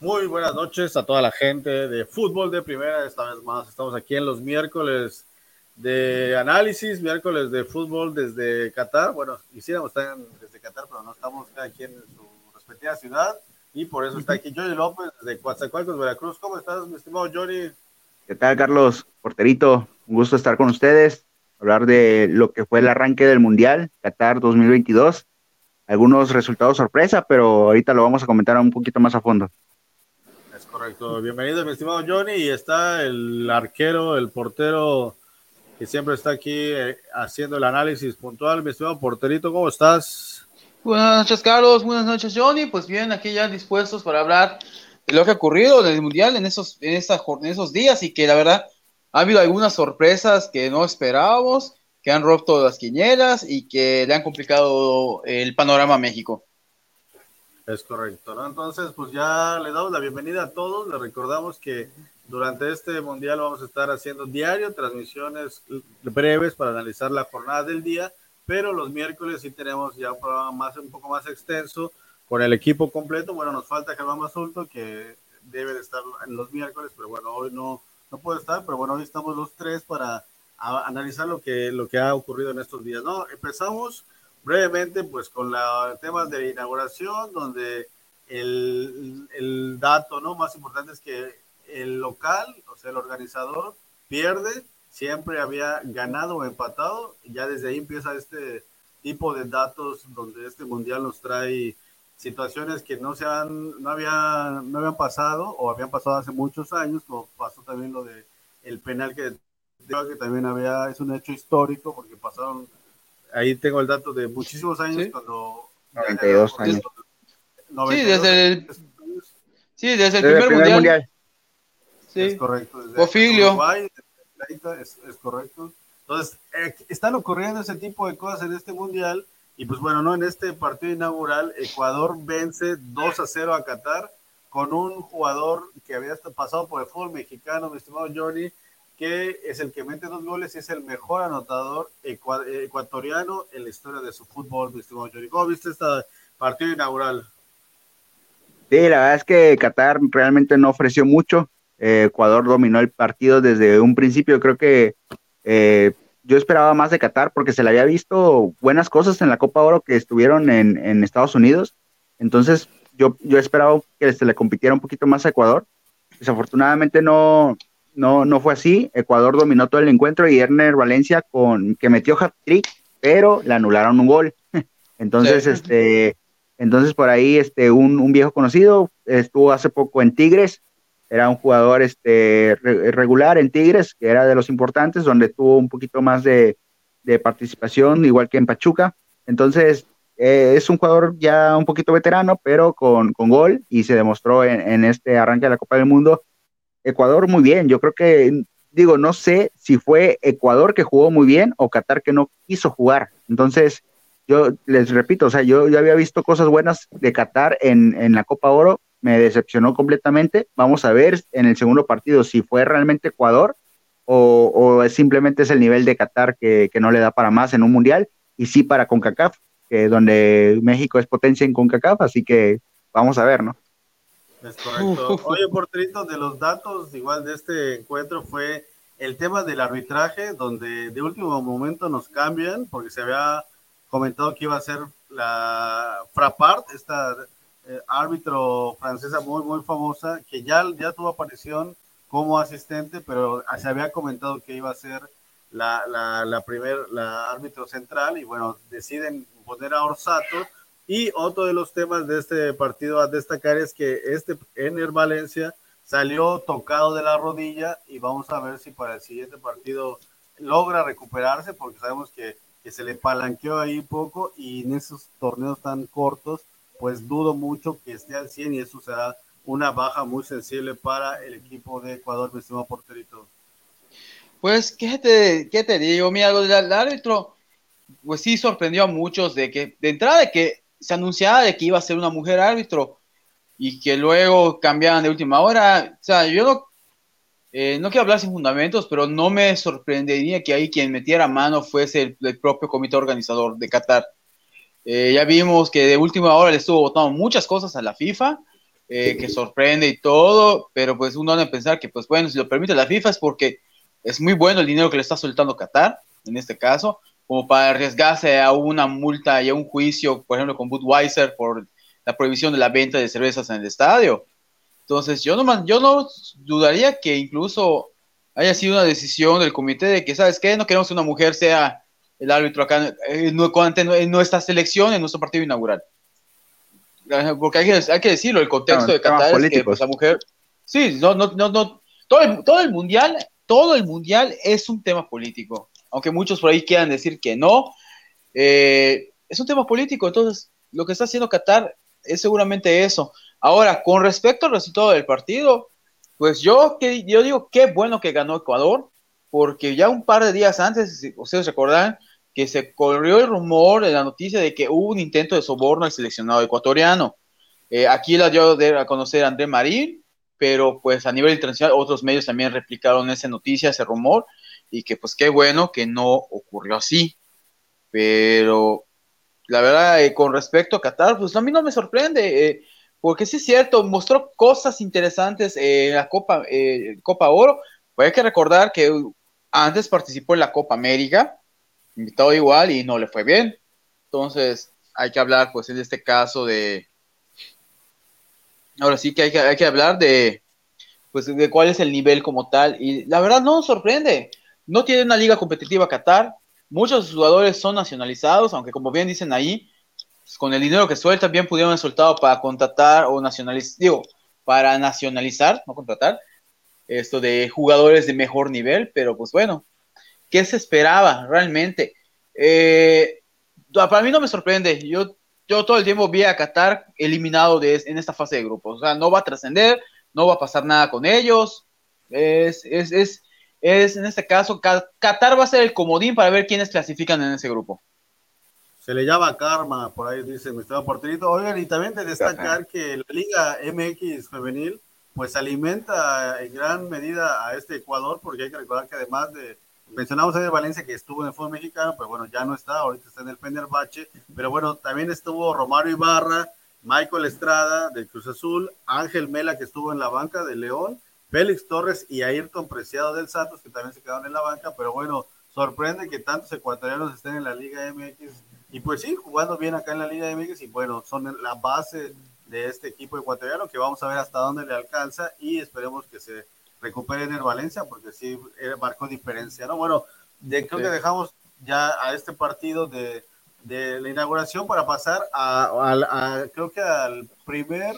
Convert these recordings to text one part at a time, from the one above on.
Muy buenas noches a toda la gente de fútbol de primera. Esta vez más estamos aquí en los miércoles de análisis, miércoles de fútbol desde Qatar. Bueno, quisiéramos estar desde Qatar, pero no estamos aquí en su respectiva ciudad. Y por eso está aquí Johnny López de Coatzacoalcos, Veracruz. ¿Cómo estás, mi estimado Johnny? ¿Qué tal, Carlos? Porterito, un gusto estar con ustedes, hablar de lo que fue el arranque del Mundial Qatar 2022. Algunos resultados sorpresa, pero ahorita lo vamos a comentar un poquito más a fondo. Correcto. Bienvenido, mi estimado Johnny. Y está el arquero, el portero que siempre está aquí eh, haciendo el análisis puntual. Mi estimado porterito, ¿cómo estás? Buenas noches, Carlos. Buenas noches, Johnny. Pues bien, aquí ya dispuestos para hablar de lo que ha ocurrido en el Mundial en esos, en, esos días y que la verdad ha habido algunas sorpresas que no esperábamos, que han roto las quinielas y que le han complicado el panorama México. Es correcto, ¿no? Entonces, pues ya le damos la bienvenida a todos. Le recordamos que durante este mundial vamos a estar haciendo diario transmisiones breves para analizar la jornada del día, pero los miércoles sí tenemos ya un programa más, un poco más extenso con el equipo completo. Bueno, nos falta Germán Basulto, que debe de estar en los miércoles, pero bueno, hoy no, no puede estar, pero bueno, hoy estamos los tres para analizar lo que, lo que ha ocurrido en estos días, ¿no? Empezamos brevemente, pues con los temas de inauguración, donde el, el, dato ¿no? más importante es que el local, o sea, el organizador, pierde, siempre había ganado o empatado, ya desde ahí empieza este tipo de datos donde este mundial nos trae situaciones que no se han, no había, no habían pasado o habían pasado hace muchos años, como pasó también lo de el penal que, que también había, es un hecho histórico porque pasaron ahí tengo el dato de muchísimos años ¿Sí? cuando 92 años. sí, desde el, sí, desde el primer, primer mundial. mundial. Sí. Es correcto. Desde Uruguay, es, es, correcto. Entonces, eh, están ocurriendo ese tipo de cosas en este mundial. Y pues bueno, ¿no? En este partido inaugural, Ecuador vence 2 a 0 a Qatar con un jugador que había pasado por el fútbol mexicano, mi estimado Johnny, que es el que mete dos goles y es el mejor anotador ecuatoriano en la historia de su fútbol, mi estimado. ¿Cómo viste este partido inaugural? Sí, la verdad es que Qatar realmente no ofreció mucho. Eh, Ecuador dominó el partido desde un principio. Creo que eh, yo esperaba más de Qatar porque se le había visto buenas cosas en la Copa Oro que estuvieron en, en Estados Unidos. Entonces, yo, yo esperaba que se le compitiera un poquito más a Ecuador. Desafortunadamente no, no, no fue así. Ecuador dominó todo el encuentro y Erner Valencia con que metió hat-trick, pero le anularon un gol. Entonces, sí. este, entonces por ahí, este, un, un, viejo conocido estuvo hace poco en Tigres, era un jugador este, regular en Tigres, que era de los importantes, donde tuvo un poquito más de, de participación, igual que en Pachuca. Entonces, eh, es un jugador ya un poquito veterano, pero con, con gol, y se demostró en, en este arranque de la Copa del Mundo Ecuador muy bien. Yo creo que, digo, no sé si fue Ecuador que jugó muy bien o Qatar que no quiso jugar. Entonces, yo les repito, o sea, yo, había visto cosas buenas de Qatar en, en la Copa Oro, me decepcionó completamente. Vamos a ver en el segundo partido si fue realmente Ecuador o, o simplemente es el nivel de Qatar que, que, no le da para más en un mundial y sí para CONCACAF, que donde México es potencia en CONCACAF, así que vamos a ver, ¿no? Es correcto. Oye, porterito, de los datos igual de este encuentro fue el tema del arbitraje, donde de último momento nos cambian, porque se había comentado que iba a ser la Frapart, esta eh, árbitro francesa muy, muy famosa, que ya, ya tuvo aparición como asistente, pero se había comentado que iba a ser la, la, la primer, la árbitro central, y bueno, deciden poner a Orsato, y otro de los temas de este partido a destacar es que este Ener Valencia salió tocado de la rodilla y vamos a ver si para el siguiente partido logra recuperarse porque sabemos que, que se le palanqueó ahí poco y en esos torneos tan cortos pues dudo mucho que esté al 100 y eso será una baja muy sensible para el equipo de Ecuador, mi estimado porterito. Pues, ¿qué te, qué te digo? Mira, del árbitro, pues sí sorprendió a muchos de que, de entrada, de que se anunciaba de que iba a ser una mujer árbitro y que luego cambiaban de última hora. O sea, yo no, eh, quiero hablar sin fundamentos, pero no me sorprendería que ahí quien metiera mano fuese el, propio comité organizador de Qatar. Eh, ya vimos que de última hora le estuvo votando muchas cosas a la FIFA eh, que sorprende y todo, pero pues uno a pensar que, pues bueno, si lo permite la FIFA es porque es muy bueno el dinero que le está soltando Qatar, en este caso, como para arriesgarse a una multa y a un juicio, por ejemplo, con Budweiser por la prohibición de la venta de cervezas en el estadio. Entonces, yo no, yo no dudaría que incluso haya sido una decisión del comité de que, ¿sabes qué? No queremos que una mujer sea el árbitro acá en, nuestra selección, en nuestro partido inaugural. Porque hay que, hay que decirlo, el contexto de Qatar es que pues, la mujer... Sí, no, no, no, no. Todo el, todo el mundial, todo el mundial es un tema político. Aunque muchos por ahí quieran decir que no, eh, es un tema político. Entonces, lo que está haciendo Qatar es seguramente eso. Ahora, con respecto al resultado del partido, pues yo, que, yo digo qué bueno que ganó Ecuador, porque ya un par de días antes, si ustedes recordarán, que se corrió el rumor de la noticia de que hubo un intento de soborno al seleccionado ecuatoriano. Eh, aquí la dio a conocer André Marín, pero pues a nivel internacional otros medios también replicaron esa noticia, ese rumor, y que pues qué bueno que no ocurrió así. Pero la verdad, eh, con respecto a Qatar, pues a mí no me sorprende, eh, porque sí es cierto, mostró cosas interesantes en la Copa, Copa Oro. Pues hay que recordar que antes participó en la Copa América, invitado igual y no le fue bien. Entonces, hay que hablar, pues, en este caso de. Ahora sí que hay que, hay que hablar de, pues, de cuál es el nivel como tal. Y la verdad no nos sorprende. No tiene una liga competitiva Qatar. Muchos jugadores son nacionalizados, aunque como bien dicen ahí, pues, con el dinero que sueltan, bien pudieron haber soltado para contratar o nacionalizar, digo, para nacionalizar, no contratar, esto de jugadores de mejor nivel, pero pues bueno, ¿Qué se esperaba realmente? Eh, para mí no me sorprende. Yo, yo todo el tiempo vi a Qatar eliminado de, en esta fase de grupos. O sea, no va a trascender, no va a pasar nada con ellos. Es, es, es, es, en este caso, Qatar va a ser el comodín para ver quiénes clasifican en ese grupo. Se le llama karma, por ahí dice mi estado porterito. Oigan, y también de destacar que la Liga MX femenil, pues alimenta en gran medida a este Ecuador, porque hay que recordar que además de mencionamos a Valencia que estuvo en el fútbol mexicano, pero bueno, ya no está, ahorita está en el Fenerbahce, pero bueno, también estuvo Romario Ibarra, Michael Estrada del Cruz Azul, Ángel Mela que estuvo en la banca de León, Félix Torres y Ayrton Preciado del Santos que también se quedaron en la banca, pero bueno, sorprende que tantos ecuatorianos estén en la Liga MX y pues sí, jugando bien acá en la Liga MX y bueno, son la base de este equipo ecuatoriano que vamos a ver hasta dónde le alcanza y esperemos que se recuperen el Valencia, porque sí eh, marcó diferencia, ¿no? Bueno, de, creo que dejamos ya a este partido de, de la inauguración para pasar a, creo que al primer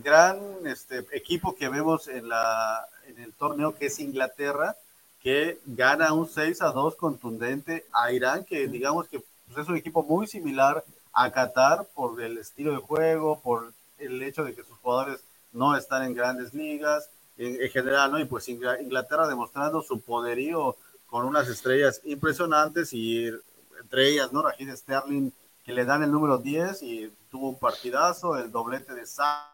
gran este, equipo que vemos en, la, en el torneo, que es Inglaterra, que gana un 6 a 2 contundente a Irán, que digamos que pues, es un equipo muy similar a Qatar por el estilo de juego, por el hecho de que sus jugadores no están en grandes ligas, en, general, ¿no? Y pues Inglaterra demostrando su poderío con unas estrellas impresionantes y entre ellas, ¿no? Rajid Sterling, que le dan el número 10 y tuvo un partidazo, el doblete de Sack,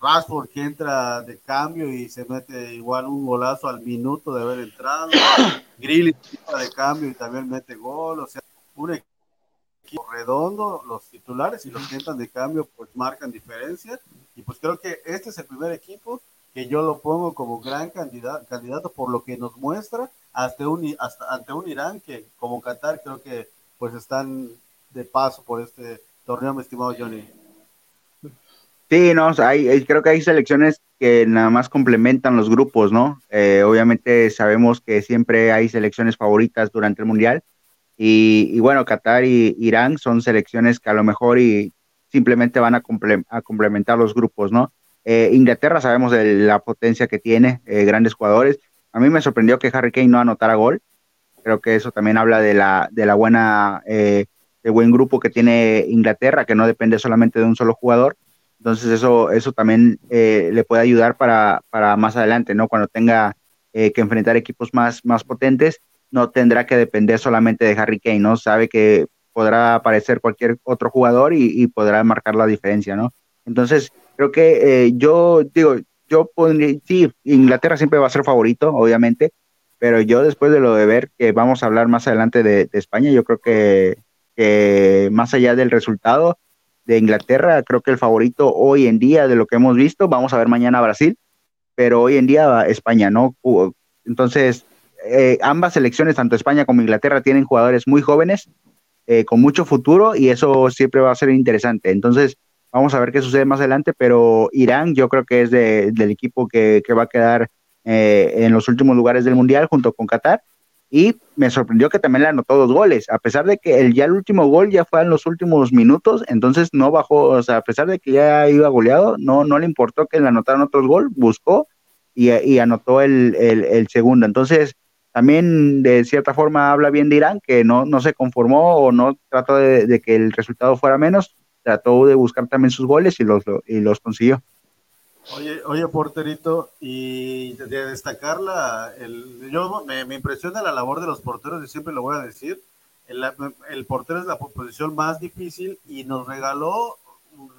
Rashford que entra de cambio y se mete igual un golazo al minuto de haber entrado, Grilly de cambio y también mete gol, o sea, un equipo redondo, los titulares y los que entran de cambio pues marcan diferencia y pues creo que este es el primer equipo que yo lo pongo como gran candidato, candidato por lo que nos muestra hasta un, hasta ante un Irán que como Qatar creo que pues están de paso por este torneo, mi estimado Johnny. Sí, no, hay, creo que hay selecciones que nada más complementan los grupos, ¿no? Eh, obviamente sabemos que siempre hay selecciones favoritas durante el Mundial y, bueno, Qatar y Irán son selecciones que a lo mejor y simplemente van a, a complementar los grupos, ¿no? Eh, Inglaterra sabemos de la potencia que tiene, eh, grandes jugadores. A mí me sorprendió que Harry Kane no anotara gol. Creo que eso también habla de la, de la buena, eh, de buen grupo que tiene Inglaterra, que no depende solamente de un solo jugador. Entonces eso, eso también le puede ayudar para, para, más adelante, ¿no? Cuando tenga que enfrentar equipos más, más potentes, no tendrá que depender solamente de Harry Kane, ¿no? Sabe que podrá aparecer cualquier otro jugador y, y podrá marcar la diferencia, ¿no? Entonces, Creo que eh, yo digo, yo pondría, sí, Inglaterra siempre va a ser favorito, obviamente, pero yo después de lo de ver que vamos a hablar más adelante de, España, yo creo que, más allá del resultado, de Inglaterra, creo que el favorito hoy en día de lo que hemos visto, vamos a ver mañana Brasil, pero hoy en día España, ¿no? Entonces, eh, ambas selecciones, tanto España como Inglaterra, tienen jugadores muy jóvenes, eh, con mucho futuro, y eso siempre va a ser interesante. Entonces, vamos a ver qué sucede más adelante, pero Irán yo creo que es del equipo que, va a quedar eh, en los últimos lugares del Mundial junto con Qatar y me sorprendió que también le anotó dos goles, a pesar de que el, ya el último gol ya fue en los últimos minutos, entonces no bajó, o sea, a pesar de que ya iba goleado, no, no le importó que le anotaran otros gol, buscó y, anotó el, segundo. Entonces, también de cierta forma habla bien de Irán, que no, no se conformó o no trató de, que el resultado fuera menos, trató de buscar también sus goles y los, y los consiguió. Oye, oye, porterito, y de destacar la, el, yo me, impresiona la labor de los porteros, y siempre lo voy a decir, el, el, portero es la posición más difícil y nos regaló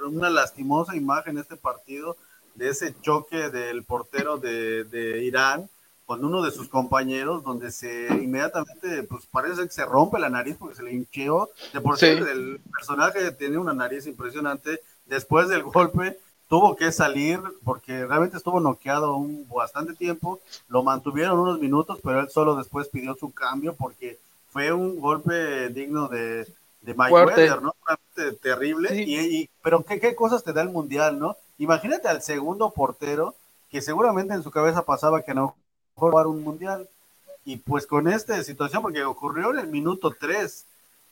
una lastimosa imagen este partido de ese choque del portero de, de Irán con uno de sus compañeros, donde se inmediatamente, pues parece que se rompe la nariz porque se le hincheó. De por sí, el personaje tiene una nariz impresionante. Después del golpe, tuvo que salir porque realmente estuvo noqueado un bastante tiempo, lo mantuvieron unos minutos, pero él solo después pidió su cambio porque fue un golpe digno de, de Mayweather, ¿no? Realmente terrible. Y, pero ¿qué, ¿qué, cosas te da el Mundial, ¿no? Imagínate al segundo portero que seguramente en su cabeza pasaba que no jugar un Mundial. Y pues con esta situación, porque ocurrió en el minuto 3,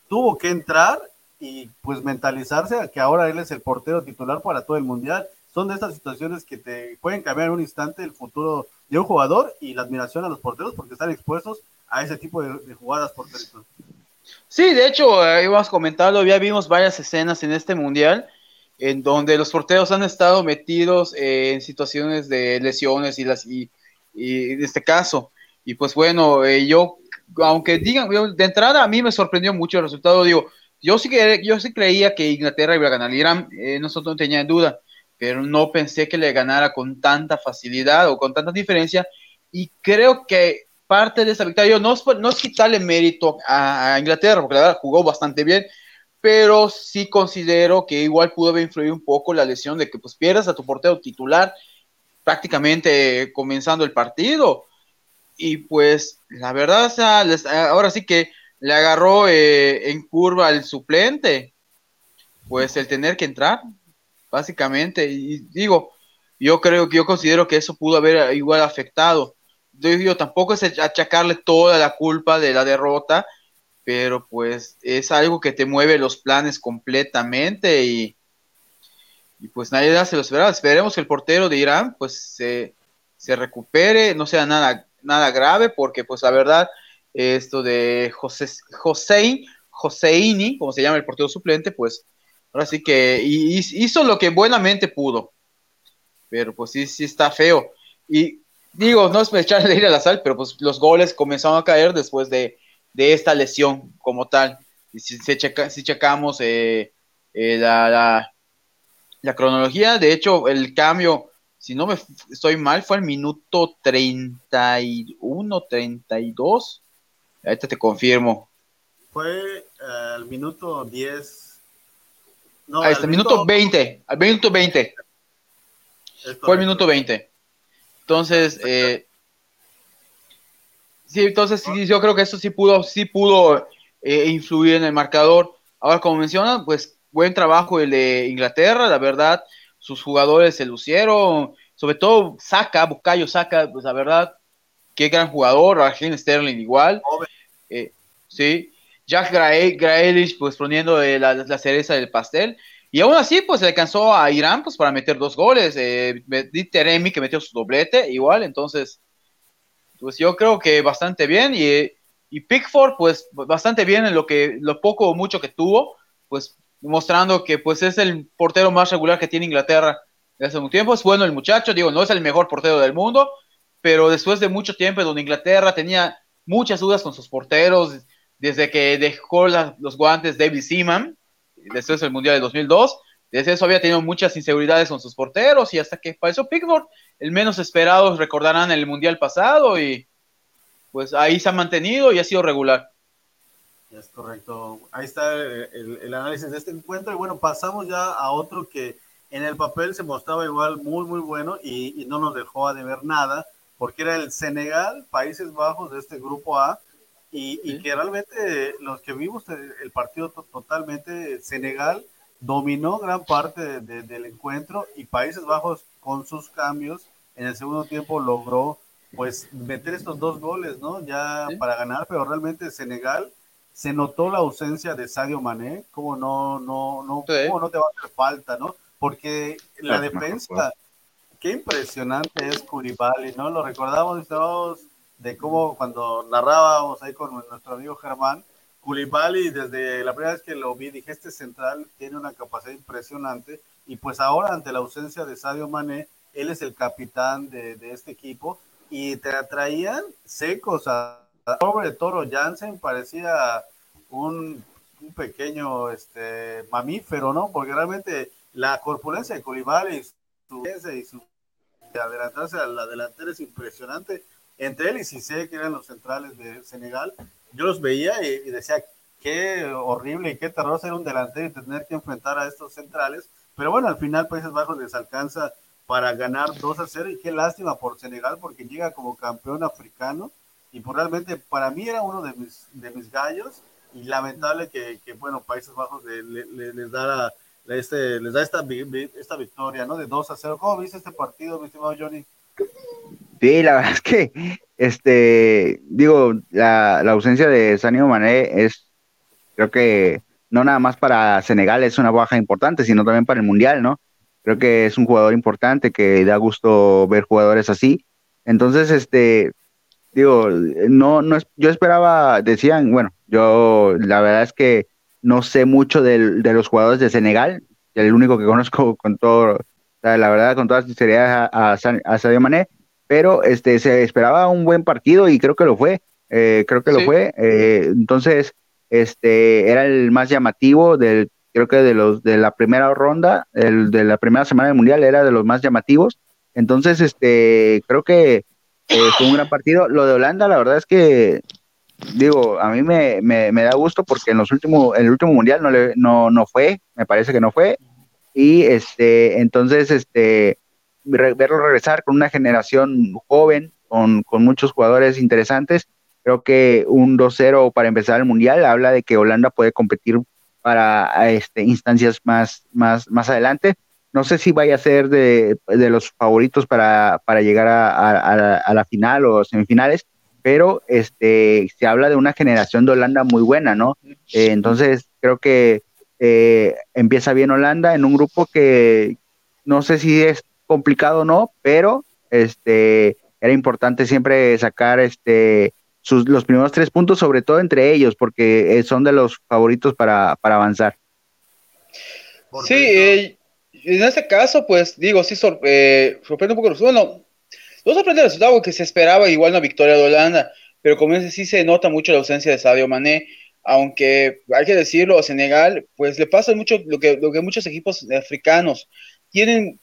tuvo que entrar y pues mentalizarse a que ahora él es el portero titular para todo el mundial. Son de estas situaciones que te pueden cambiar en un instante el futuro de un jugador y la admiración a los porteros porque están expuestos a ese tipo de, jugadas porteritos. Sí, de hecho, eh, ibas comentando, ya vimos varias escenas en este mundial en donde los porteros han estado metidos en situaciones de lesiones y las y, en este caso. Y pues bueno, eh, yo, aunque digan, de entrada a mí me sorprendió mucho el resultado, digo, yo sí, que, yo sí creía que Inglaterra iba a ganar Irán, eh, nosotros no teníamos duda, pero no pensé que le ganara con tanta facilidad o con tanta diferencia. Y creo que parte de esa victoria, no es, no es quitarle mérito a, Inglaterra, porque la verdad jugó bastante bien, pero sí considero que igual pudo haber influido un poco la lesión de que pues pierdas a tu portero titular prácticamente comenzando el partido. Y pues la verdad, ahora sí que le agarró eh, en curva al suplente, pues el tener que entrar, básicamente. Y digo, yo creo que yo considero que eso pudo haber igual afectado. Yo tampoco es achacarle toda la culpa de la derrota, pero pues es algo que te mueve los planes completamente y, y pues nadie se lo esperaba. Esperemos que el portero de Irán pues se, se recupere, no sea nada, nada grave, porque pues la verdad esto de José, Josein, Joseini, como se llama el portero suplente, pues ahora sí que hizo lo que buenamente pudo. Pero pues sí, sí está feo. Y digo, no es echarle ir a la sal, pero pues los goles comenzaron a caer después de, esta lesión como tal. Y si, si checamos eh, eh, la, la, cronología, de hecho, el cambio, si no me estoy mal, fue el minuto 31, 32 Ahorita te confirmo. Fue al minuto 10. No, Ahí está, al minuto 20. Al minuto 20. Fue el minuto 20. Entonces, eh, sí, entonces sí, yo creo que eso sí pudo, sí pudo eh, influir en el marcador. Ahora, como menciona, pues buen trabajo el de Inglaterra, la verdad, sus jugadores se lucieron, sobre todo Saca, Bucayo Saca, pues la verdad, qué gran jugador, Raheem Sterling igual. Eh, sí, Jack Graelich pues poniendo eh, la, cereza del pastel. Y aún así, pues alcanzó a Irán pues para meter dos goles. Eh, Teremi que metió su doblete, igual. Entonces, pues yo creo que bastante bien. Y, y Pickford, pues bastante bien en lo que lo poco o mucho que tuvo, pues mostrando que pues es el portero más regular que tiene Inglaterra desde hace un tiempo. Es bueno el muchacho, digo, no es el mejor portero del mundo, pero después de mucho tiempo donde Inglaterra tenía muchas dudas con sus porteros, desde que dejó los guantes David Seaman, después del Mundial de 2002, desde eso había tenido muchas inseguridades con sus porteros y hasta que apareció Pickford, el menos esperado, recordarán el Mundial pasado y pues ahí se ha mantenido y ha sido regular. Es correcto. Ahí está el, análisis de este encuentro. Y bueno, pasamos ya a otro que en el papel se mostraba igual muy, muy bueno y, no nos dejó a deber nada, porque era el Senegal, Países Bajos de este grupo A, y, que realmente los que vimos el partido totalmente, Senegal dominó gran parte del encuentro y Países Bajos con sus cambios en el segundo tiempo logró pues meter estos dos goles, ¿no? Ya para ganar, pero realmente Senegal se notó la ausencia de Sadio Mané, como no, no, no, no te va a hacer falta, ¿no? Porque la defensa, qué impresionante es Curibali, ¿no? Lo recordamos todos de cómo cuando narrábamos ahí con nuestro amigo Germán, Curibali desde la primera vez que lo vi dije, este central tiene una capacidad impresionante y pues ahora ante la ausencia de Sadio Mané, él es el capitán de, este equipo y te atraían secos a pobre Toro Jansen parecía un, pequeño este, mamífero, ¿no? Porque realmente la corpulencia de Colibal y su, y su adelantarse a la delantera es impresionante. Entre él y sé que eran los centrales de Senegal, yo los veía y, decía, qué horrible y qué terror ser un delantero y tener que enfrentar a estos centrales. Pero bueno, al final Países Bajos les alcanza para ganar 2 a 0 y qué lástima por Senegal porque llega como campeón africano y pues realmente para mí era uno de mis, de mis gallos y lamentable que, que bueno, Países Bajos les da este, les da esta, esta victoria, ¿no? De 2 a 0. ¿Cómo viste este partido, mi estimado Johnny? Sí, la verdad es que, este, digo, la, la ausencia de Sanio Mané es, creo que no nada más para Senegal es una baja importante, sino también para el Mundial, ¿no? Creo que es un jugador importante que da gusto ver jugadores así. Entonces, este, digo, no, no, yo esperaba, decían, bueno, yo la verdad es que no sé mucho de, los jugadores de Senegal, el único que conozco con todo, la verdad, con toda sinceridad a, a, Sadio Mané, pero este, se esperaba un buen partido y creo que lo fue, eh, creo que lo fue, eh, entonces, este, era el más llamativo del creo que de los de la primera ronda, el de la primera semana del mundial era de los más llamativos. Entonces, este, creo que eh, fue un gran partido. Lo de Holanda, la verdad es que digo, a mí me, me, da gusto porque en los últimos, el último mundial no le, no, no fue, me parece que no fue. Y este, entonces, este, verlo regresar con una generación joven, con, con muchos jugadores interesantes, creo que un 2-0 para empezar el mundial habla de que Holanda puede competir para este, instancias más, más, más adelante. No sé si vaya a ser de, los favoritos para, llegar a, la final o semifinales, pero este, se habla de una generación de Holanda muy buena, ¿no? Eh, entonces, creo que eh, empieza bien Holanda en un grupo que no sé si es complicado o no, pero este, era importante siempre sacar este, los primeros tres puntos, sobre todo entre ellos, porque eh, son de los favoritos para, avanzar. Sí, eh, en este caso, pues digo, sí eh, sorprende un poco. Bueno, no sorprende el que se esperaba igual una victoria de Holanda, pero como dice, sí se nota mucho la ausencia de Sadio Mané, aunque hay que decirlo, a Senegal, pues le pasa mucho lo que, lo que muchos equipos africanos tienen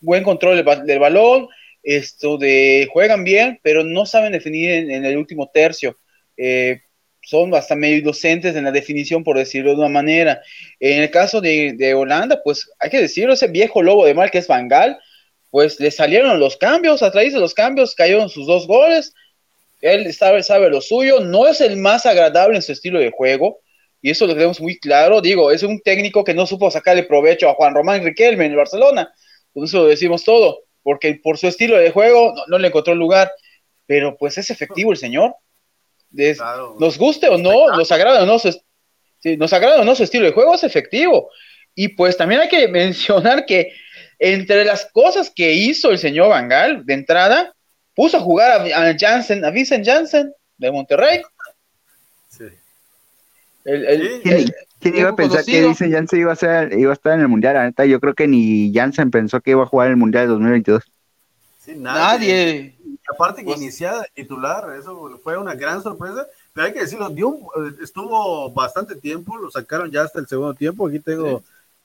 buen control del, balón, esto de juegan bien, pero no saben definir en, el último tercio. Eh, son hasta medio docentes en la definición, por decirlo de una manera. En el caso de, Holanda, pues hay que decirlo, ese viejo lobo de mal que es Vangal, pues le salieron los cambios, a través de los cambios cayeron sus dos goles. Él sabe, sabe lo suyo, no es el más agradable en su estilo de juego, y eso lo tenemos muy claro. Digo, es un técnico que no supo sacarle provecho a Juan Román Riquelme en el Barcelona, con eso lo decimos todo porque por su estilo de juego no, le encontró lugar, pero pues es efectivo el señor. Nos guste o no, nos agrada o no, su, nos agrada o no su estilo de juego es efectivo. Y pues también hay que mencionar que entre las cosas que hizo el señor Vangal de entrada, puso a jugar a, Jansen, a Vincent Jansen de Monterrey. Sí. ¿Quién iba a pensar que dice Janssen iba a, ser, iba a estar en el Mundial? La neta, yo creo que ni Janssen pensó que iba a jugar en el Mundial de 2022. Sí, nadie. Aparte que pues, iniciada titular, eso fue una gran sorpresa, pero hay que decirlo, dio, estuvo bastante tiempo, lo sacaron ya hasta el segundo tiempo, aquí tengo,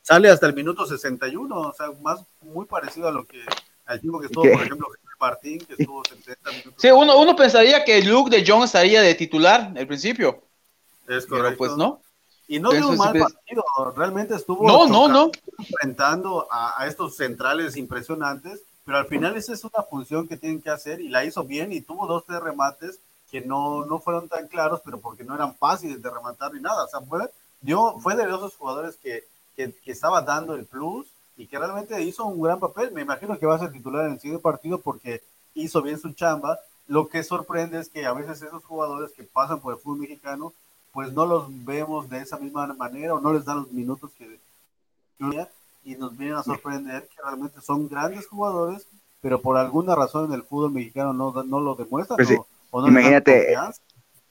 sale hasta el minuto 61, o sea, más muy parecido a lo que, al tiempo que estuvo, por ejemplo, Martín, que estuvo 70 minutos. Sí, uno, uno pensaría que Luke de Jong estaría de titular al principio. Es correcto. Pero pues no. Y no dio un mal partido, realmente estuvo no, no, no. enfrentando a, a, estos centrales impresionantes, pero al final esa es una función que tienen que hacer y la hizo bien y tuvo dos, tres remates que no, no fueron tan claros, pero porque no eran fáciles de rematar ni nada. O sea, fue, dio, fue de esos jugadores que, que, que estaba dando el plus y que realmente hizo un gran papel. Me imagino que va a ser titular en el siguiente partido porque hizo bien su chamba. Lo que sorprende es que a veces esos jugadores que pasan por el fútbol mexicano pues no los vemos de esa misma manera o no les dan los minutos que y nos vienen a sorprender que realmente son grandes jugadores, pero por alguna razón en el fútbol mexicano no, no lo demuestran. Pues imagínate,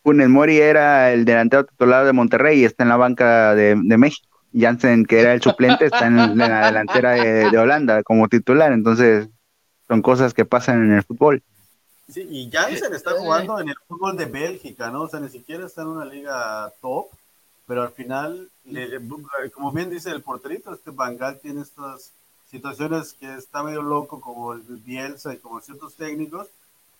Funes Mori era el delantero titular de Monterrey y está en la banca de, México. Jansen, que era el suplente, está en, la delantera de Holanda como titular. Entonces, son cosas que pasan en el fútbol. Sí, y Janssen está jugando en el fútbol de Bélgica, ¿no? O sea, ni siquiera está en una liga top, pero al final, como bien dice el porterito, este Bangal tiene estas situaciones que está medio loco, como el Bielsa y como ciertos técnicos,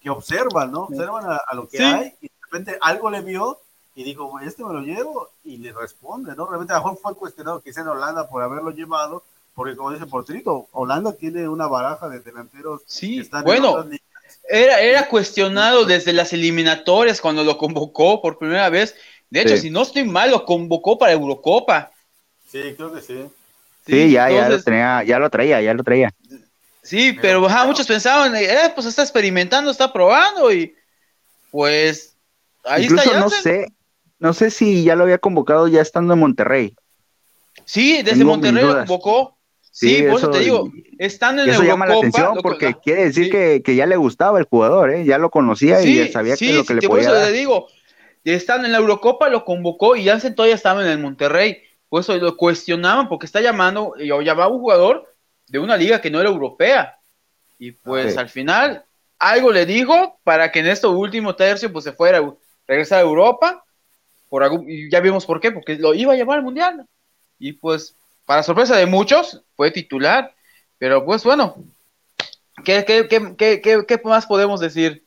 que observan, ¿no? Observan a, lo que hay y de repente algo le vio y dijo, este me lo llevo y le responde, ¿no? Realmente a lo mejor fue cuestionado quizá en Holanda por haberlo llevado, porque como dice el porterito, Holanda tiene una baraja de delanteros sí, que están bueno. en era, era cuestionado desde las eliminatorias cuando lo convocó por primera vez. De hecho, si no estoy mal, lo convocó para Eurocopa. Sí, creo que sí. Sí, ya, ya, lo tenía, ya lo traía, ya lo traía. Sí, pero muchos pensaban, eh, pues está experimentando, está probando y pues ahí Incluso está. No sé, no sé si ya lo había convocado ya estando en Monterrey. Sí, desde Monterrey lo convocó. Sí, por eso te digo, están en eso llama la atención porque quiere decir que, que, ya le gustaba el jugador, ¿eh? ya lo conocía y sabía que lo que le podía por eso le digo, están en la Eurocopa, lo convocó y Jansen todavía estaba en el Monterrey, por eso lo cuestionaban porque está llamando, o llamaba un jugador de una liga que no era europea, y pues al final algo le dijo para que en este último tercio pues se fuera, regresar a Europa, por y ya vimos por qué, porque lo iba a llevar al Mundial, y pues para sorpresa de muchos, fue titular. Pero pues bueno, ¿qué, qué, qué, qué más podemos decir?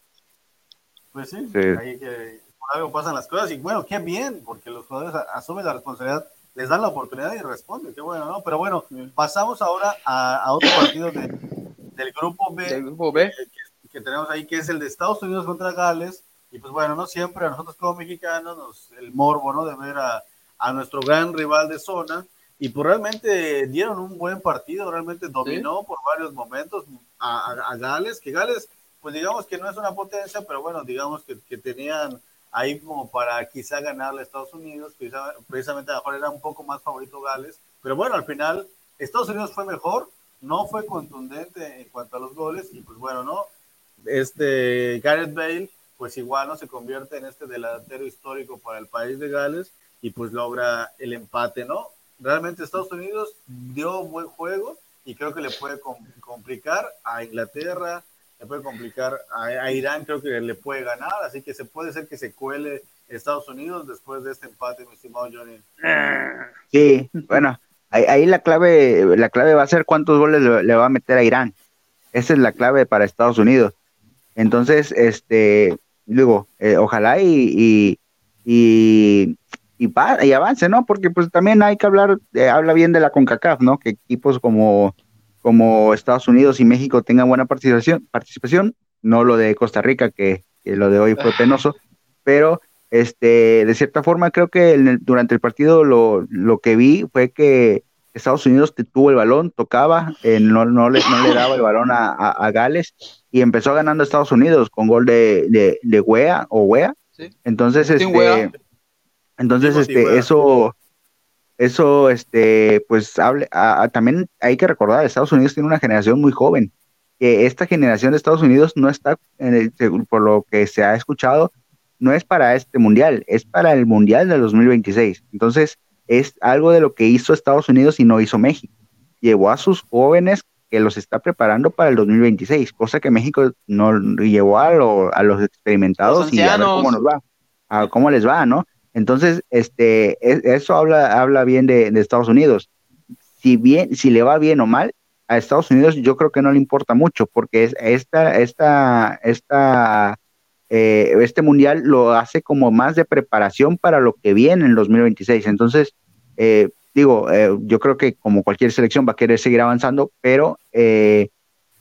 Pues sí, ahí que por algo pasan las cosas y bueno, qué bien, porque los jugadores asumen la responsabilidad, les dan la oportunidad y responden, qué bueno, ¿no? Pero bueno, pasamos ahora a, otro partido del grupo B, del grupo B. Que, tenemos ahí, que es el de Estados Unidos contra Gales. Y pues bueno, no siempre a nosotros como mexicanos, nos, el morbo, ¿no? De ver a, a nuestro gran rival de zona y pues realmente dieron un buen partido, realmente dominó por varios momentos a, Gales, que Gales, pues digamos que no es una potencia, pero bueno, digamos que, que tenían ahí como para quizá ganarle a Estados Unidos, quizá, precisamente a lo mejor era un poco más favorito Gales, pero bueno, al final Estados Unidos fue mejor, no fue contundente en cuanto a los goles, y pues bueno, ¿no? Este Gareth Bale, pues igual no se convierte en este delantero histórico para el país de Gales, y pues logra el empate, ¿no? realmente Estados Unidos dio buen juego y creo que le puede complicar a Inglaterra, le puede complicar a, Irán, creo que le puede ganar, así que se puede ser que se cuele Estados Unidos después de este empate, mi estimado Johnny. Sí, bueno, ahí, la clave, la clave va a ser cuántos goles le, va a meter a Irán. Esa es la clave para Estados Unidos. Entonces, este, digo, eh, ojalá y, y y, y avance, ¿no? Porque pues también hay que hablar, eh, habla bien de la CONCACAF, ¿no? Que equipos como, como Estados Unidos y México tengan buena participación, participación no lo de Costa Rica, que, lo de hoy fue penoso, pero este, de cierta forma creo que durante el partido lo, lo, que vi fue que Estados Unidos tuvo el balón, tocaba, eh, no, no, le, no le daba el balón a, a, Gales y empezó ganando Estados Unidos con gol de, de, de Wea o Wea. Entonces, este, entonces, este, eso, eso, este, pues hable, también hay que recordar, Estados Unidos tiene una generación muy joven, que esta generación de Estados Unidos no está, en el, por lo que se ha escuchado, no es para este mundial, es para el mundial del 2026. Entonces, es algo de lo que hizo Estados Unidos y no hizo México. Llevó a sus jóvenes que los está preparando para el 2026, cosa que México no llevó a, a los experimentados y a ver cómo nos va, a cómo les va, ¿no? Entonces, este, e, eso habla, habla bien de, Estados Unidos. Si bien, si le va bien o mal, a Estados Unidos yo creo que no le importa mucho, porque esta, esta, esta eh, este mundial lo hace como más de preparación para lo que viene en 2026. Entonces, eh, digo, eh, yo creo que como cualquier selección va a querer seguir avanzando, pero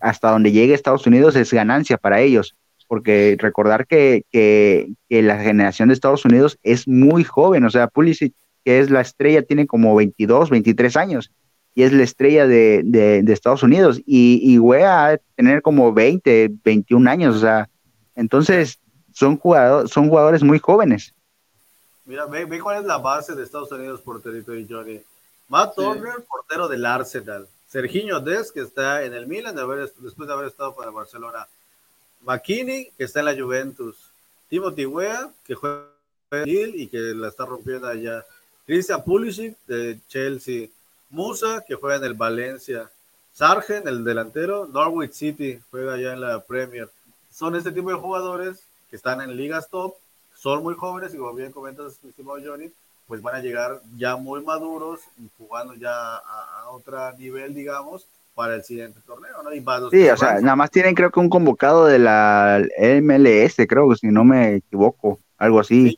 hasta donde llegue Estados Unidos es ganancia para ellos, porque recordar que, que, la generación de Estados Unidos es muy joven, o sea, Pulisic, que es la estrella, tiene como 22, 23 años y es la estrella de, de, Estados Unidos. Y, y Wea tener como 20, 21 años, o sea, entonces, son, jugadores, son jugadores muy jóvenes. Mira, ve, ve, cuál es la base de Estados Unidos, porterito y Johnny. Matt Turner, portero del Arsenal. Serginho Des, que está en el Milan de haber, después de haber estado el Barcelona. McKinney, que está en la Juventus. Timothy Weah, que juega en el y que la está rompiendo allá. Christian Pulisic, de Chelsea. Musa, que juega en el Valencia. Sargent, el delantero. Norwich City, juega allá en la Premier son este tipo de jugadores que están en ligas top, son muy jóvenes y como bien comentas, estimado Johnny, pues van a llegar ya muy maduros y jugando ya a, otro nivel, digamos, para el siguiente torneo, ¿no? Y sí, o sea, nada más tienen creo que un convocado de la MLS, creo, si no me equivoco, algo así.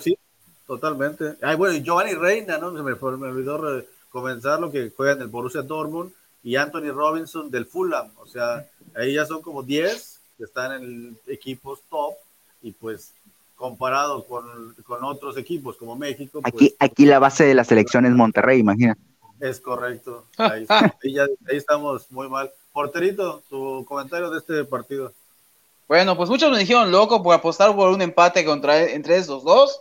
Sí, totalmente. Ay, bueno, y Giovanni Reina, ¿no? Se me, me olvidó comenzar lo que juega en el Borussia Dortmund y Anthony Robinson del Fulham, o sea, ahí ya son como 10 están en equipos top y pues comparado con, con otros equipos como México. Pues, aquí, aquí la base de la selección es Monterrey, imagina. Es correcto. Ahí, ahí, estamos muy mal. Porterito, tu comentario de este partido. Bueno, pues muchos me dijeron loco por apostar por un empate contra, entre esos dos.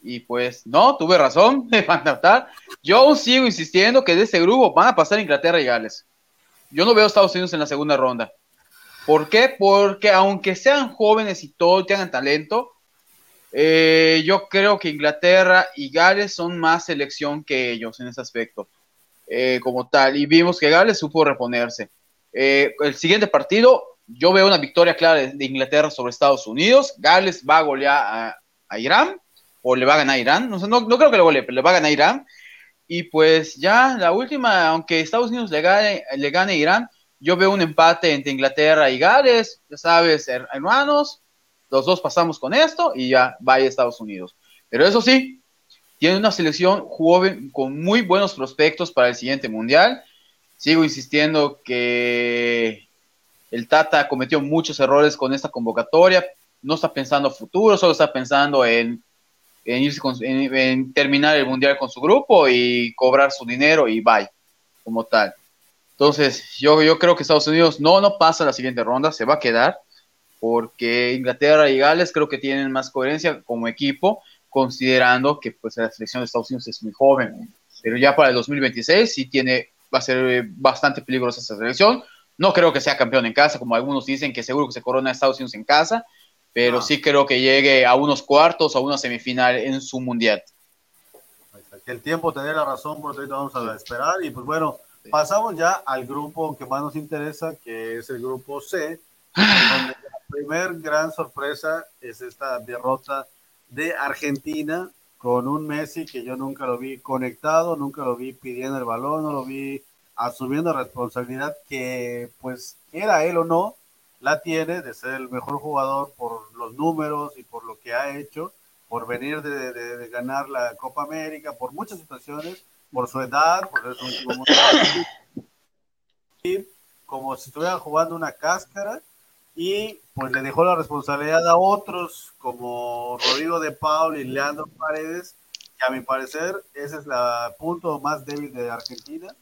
Y pues no, tuve razón de fantastar. Yo aún sigo insistiendo que de este grupo van a pasar Inglaterra y Gales. Yo no veo a Estados Unidos en la segunda ronda. ¿Por qué? Porque aunque sean jóvenes y todo, tengan talento, eh, yo creo que Inglaterra y Gales son más selección que ellos en ese aspecto, eh, como tal. Y vimos que Gales supo reponerse. Eh, el siguiente partido, yo veo una victoria clara de, Inglaterra sobre Estados Unidos. Gales va a golear a, Irán, o le va a ganar a Irán. No, no, creo que le golee, pero le va a ganar a Irán. Y pues ya la última, aunque Estados Unidos le gane, le gane a Irán, yo veo un empate entre Inglaterra y Gales, ya sabes, hermanos, los dos pasamos con esto y ya vaya a Estados Unidos. Pero eso sí, tiene una selección joven con muy buenos prospectos para el siguiente mundial. Sigo insistiendo que el Tata cometió muchos errores con esta convocatoria. No está pensando futuro, solo está pensando en, en terminar el mundial con su grupo y cobrar su dinero y bye, como tal. Entonces, yo, yo creo que Estados Unidos no, no pasa la siguiente ronda, se va a quedar, porque Inglaterra y Gales creo que tienen más coherencia como equipo, considerando que pues, la selección de Estados Unidos es muy joven. Pero ya para el 2026 sí tiene, va a ser eh, bastante peligrosa esa selección. No creo que sea campeón en casa, como algunos dicen que seguro que se corona a Estados Unidos en casa, pero sí creo que llegue a unos cuartos o a una semifinal en su mundial. Que el tiempo tener la razón, por ahorita vamos a esperar. Y pues bueno, Pasamos ya al grupo que más nos interesa, que es el grupo C, donde la primer gran sorpresa es esta derrota de Argentina con un Messi que yo nunca lo vi conectado, nunca lo vi pidiendo el balón, no lo vi asumiendo responsabilidad que pues era él o no, la tiene de ser el mejor jugador por los números y por lo que ha hecho, por venir de, de ganar la Copa América, por muchas situaciones, por su edad, por eso como, como si estuviera jugando una cáscara y pues le dejó la responsabilidad a otros como Rodrigo de Paul y Leandro Paredes, que a mi parecer ese es el punto más débil de Argentina.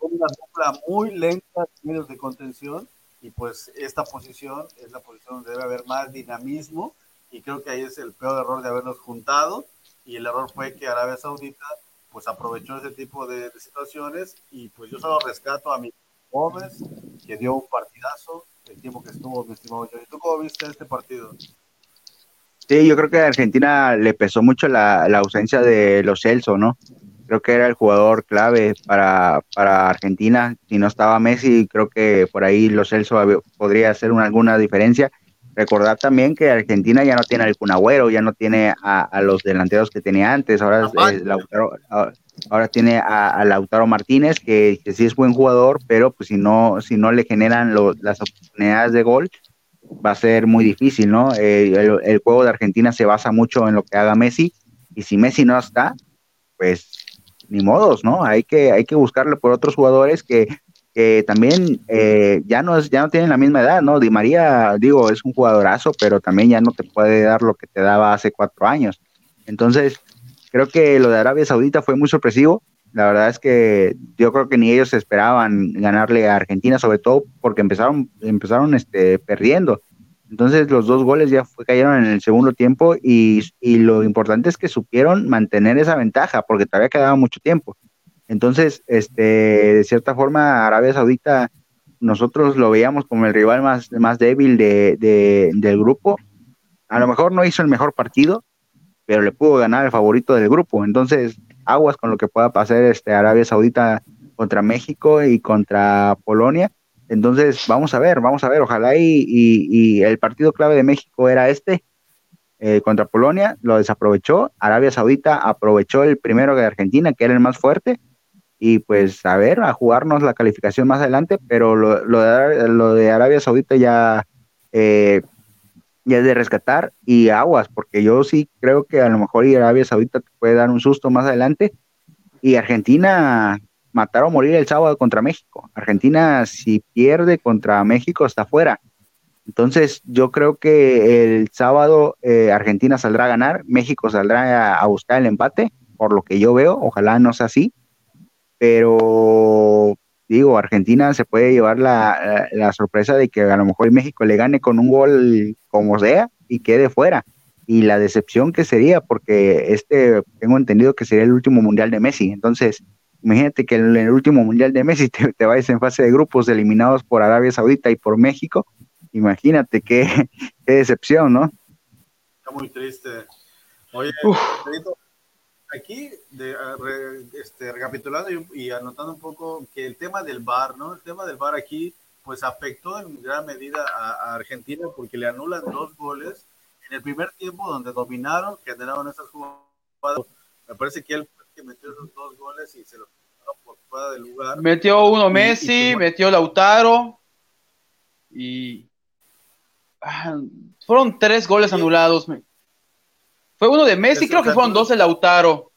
Una dupla muy lenta en medios de contención y pues esta posición es la posición donde debe haber más dinamismo y creo que ahí es el peor error de haberlos juntado y el error fue que Arabia Saudita pues aprovechó ese tipo de, situaciones y pues yo solo rescato a mi Gómez, que dio un partidazo el tiempo que estuvo, mi estimado Johnny. ¿Tú cómo viste este partido? Sí, yo creo que a Argentina le pesó mucho la, la ausencia de los Celso, ¿no? Creo que era el jugador clave para, para Argentina. Si no estaba Messi, creo que por ahí los Celso podría hacer una, alguna diferencia. Recordar también que Argentina ya no tiene al Cunagüero, ya no tiene a, los delanteros que tenía antes, ahora, Lautaro, ahora, tiene a, Lautaro Martínez, que, sí es buen jugador, pero pues si no, si no le generan las oportunidades de gol, va a ser muy difícil, ¿no? Eh, el, juego de Argentina se basa mucho en lo que haga Messi, y si Messi no está, pues ni modos, ¿no? Hay que, hay que buscarle por otros jugadores que, también eh, ya, no es, ya no tienen la misma edad, ¿no? Di María, digo, es un jugadorazo, pero también ya no te puede dar lo que te daba hace cuatro años. Entonces, creo que lo de Arabia Saudita fue muy sorpresivo. La verdad es que yo creo que ni ellos esperaban ganarle a Argentina, sobre todo porque empezaron, empezaron este, perdiendo. Entonces los dos goles ya fue, cayeron en el segundo tiempo y, lo importante es que supieron mantener esa ventaja porque todavía quedaba mucho tiempo. Entonces, este, de cierta forma, Arabia Saudita, nosotros lo veíamos como el rival más, más débil de, del grupo. A lo mejor no hizo el mejor partido, pero le pudo ganar el favorito del grupo. Entonces, aguas con lo que pueda pasar este Arabia Saudita contra México y contra Polonia. Entonces, vamos a ver, vamos a ver, ojalá y, el partido clave de México era este eh, contra Polonia, lo desaprovechó, Arabia Saudita aprovechó el primero de Argentina, que era el más fuerte, y pues a ver, a jugarnos la calificación más adelante, pero lo, lo, de, Arabia Saudita ya, eh, ya es de rescatar y aguas, porque yo sí creo que a lo mejor Arabia Saudita te puede dar un susto más adelante, y Argentina matar o morir el sábado contra México. Argentina, si pierde contra México, está fuera. Entonces, yo creo que el sábado eh, Argentina saldrá a ganar, México saldrá a, buscar el empate, por lo que yo veo, ojalá no sea así, pero digo, Argentina se puede llevar la, la, sorpresa de que a lo mejor México le gane con un gol como sea y quede fuera. Y la decepción que sería, porque este, tengo entendido que sería el último mundial de Messi, entonces Imagínate que en el último Mundial de Messi te, te vayas en fase de grupos eliminados por Arabia Saudita y por México. Imagínate qué, decepción, ¿no? Está muy triste. Oye, aquí, de, este, recapitulando y, anotando un poco que el tema del VAR, ¿no? El tema del VAR aquí, pues afectó en gran medida a, Argentina porque le anulan dos goles en el primer tiempo donde dominaron, generaron esas jugadas. Me parece que él metió esos dos goles y se lo por fuera del lugar. Metió uno Messi, metió Lautaro y ah, fueron tres goles anulados. Fue uno de Messi, creo que fueron dos de Lautaro.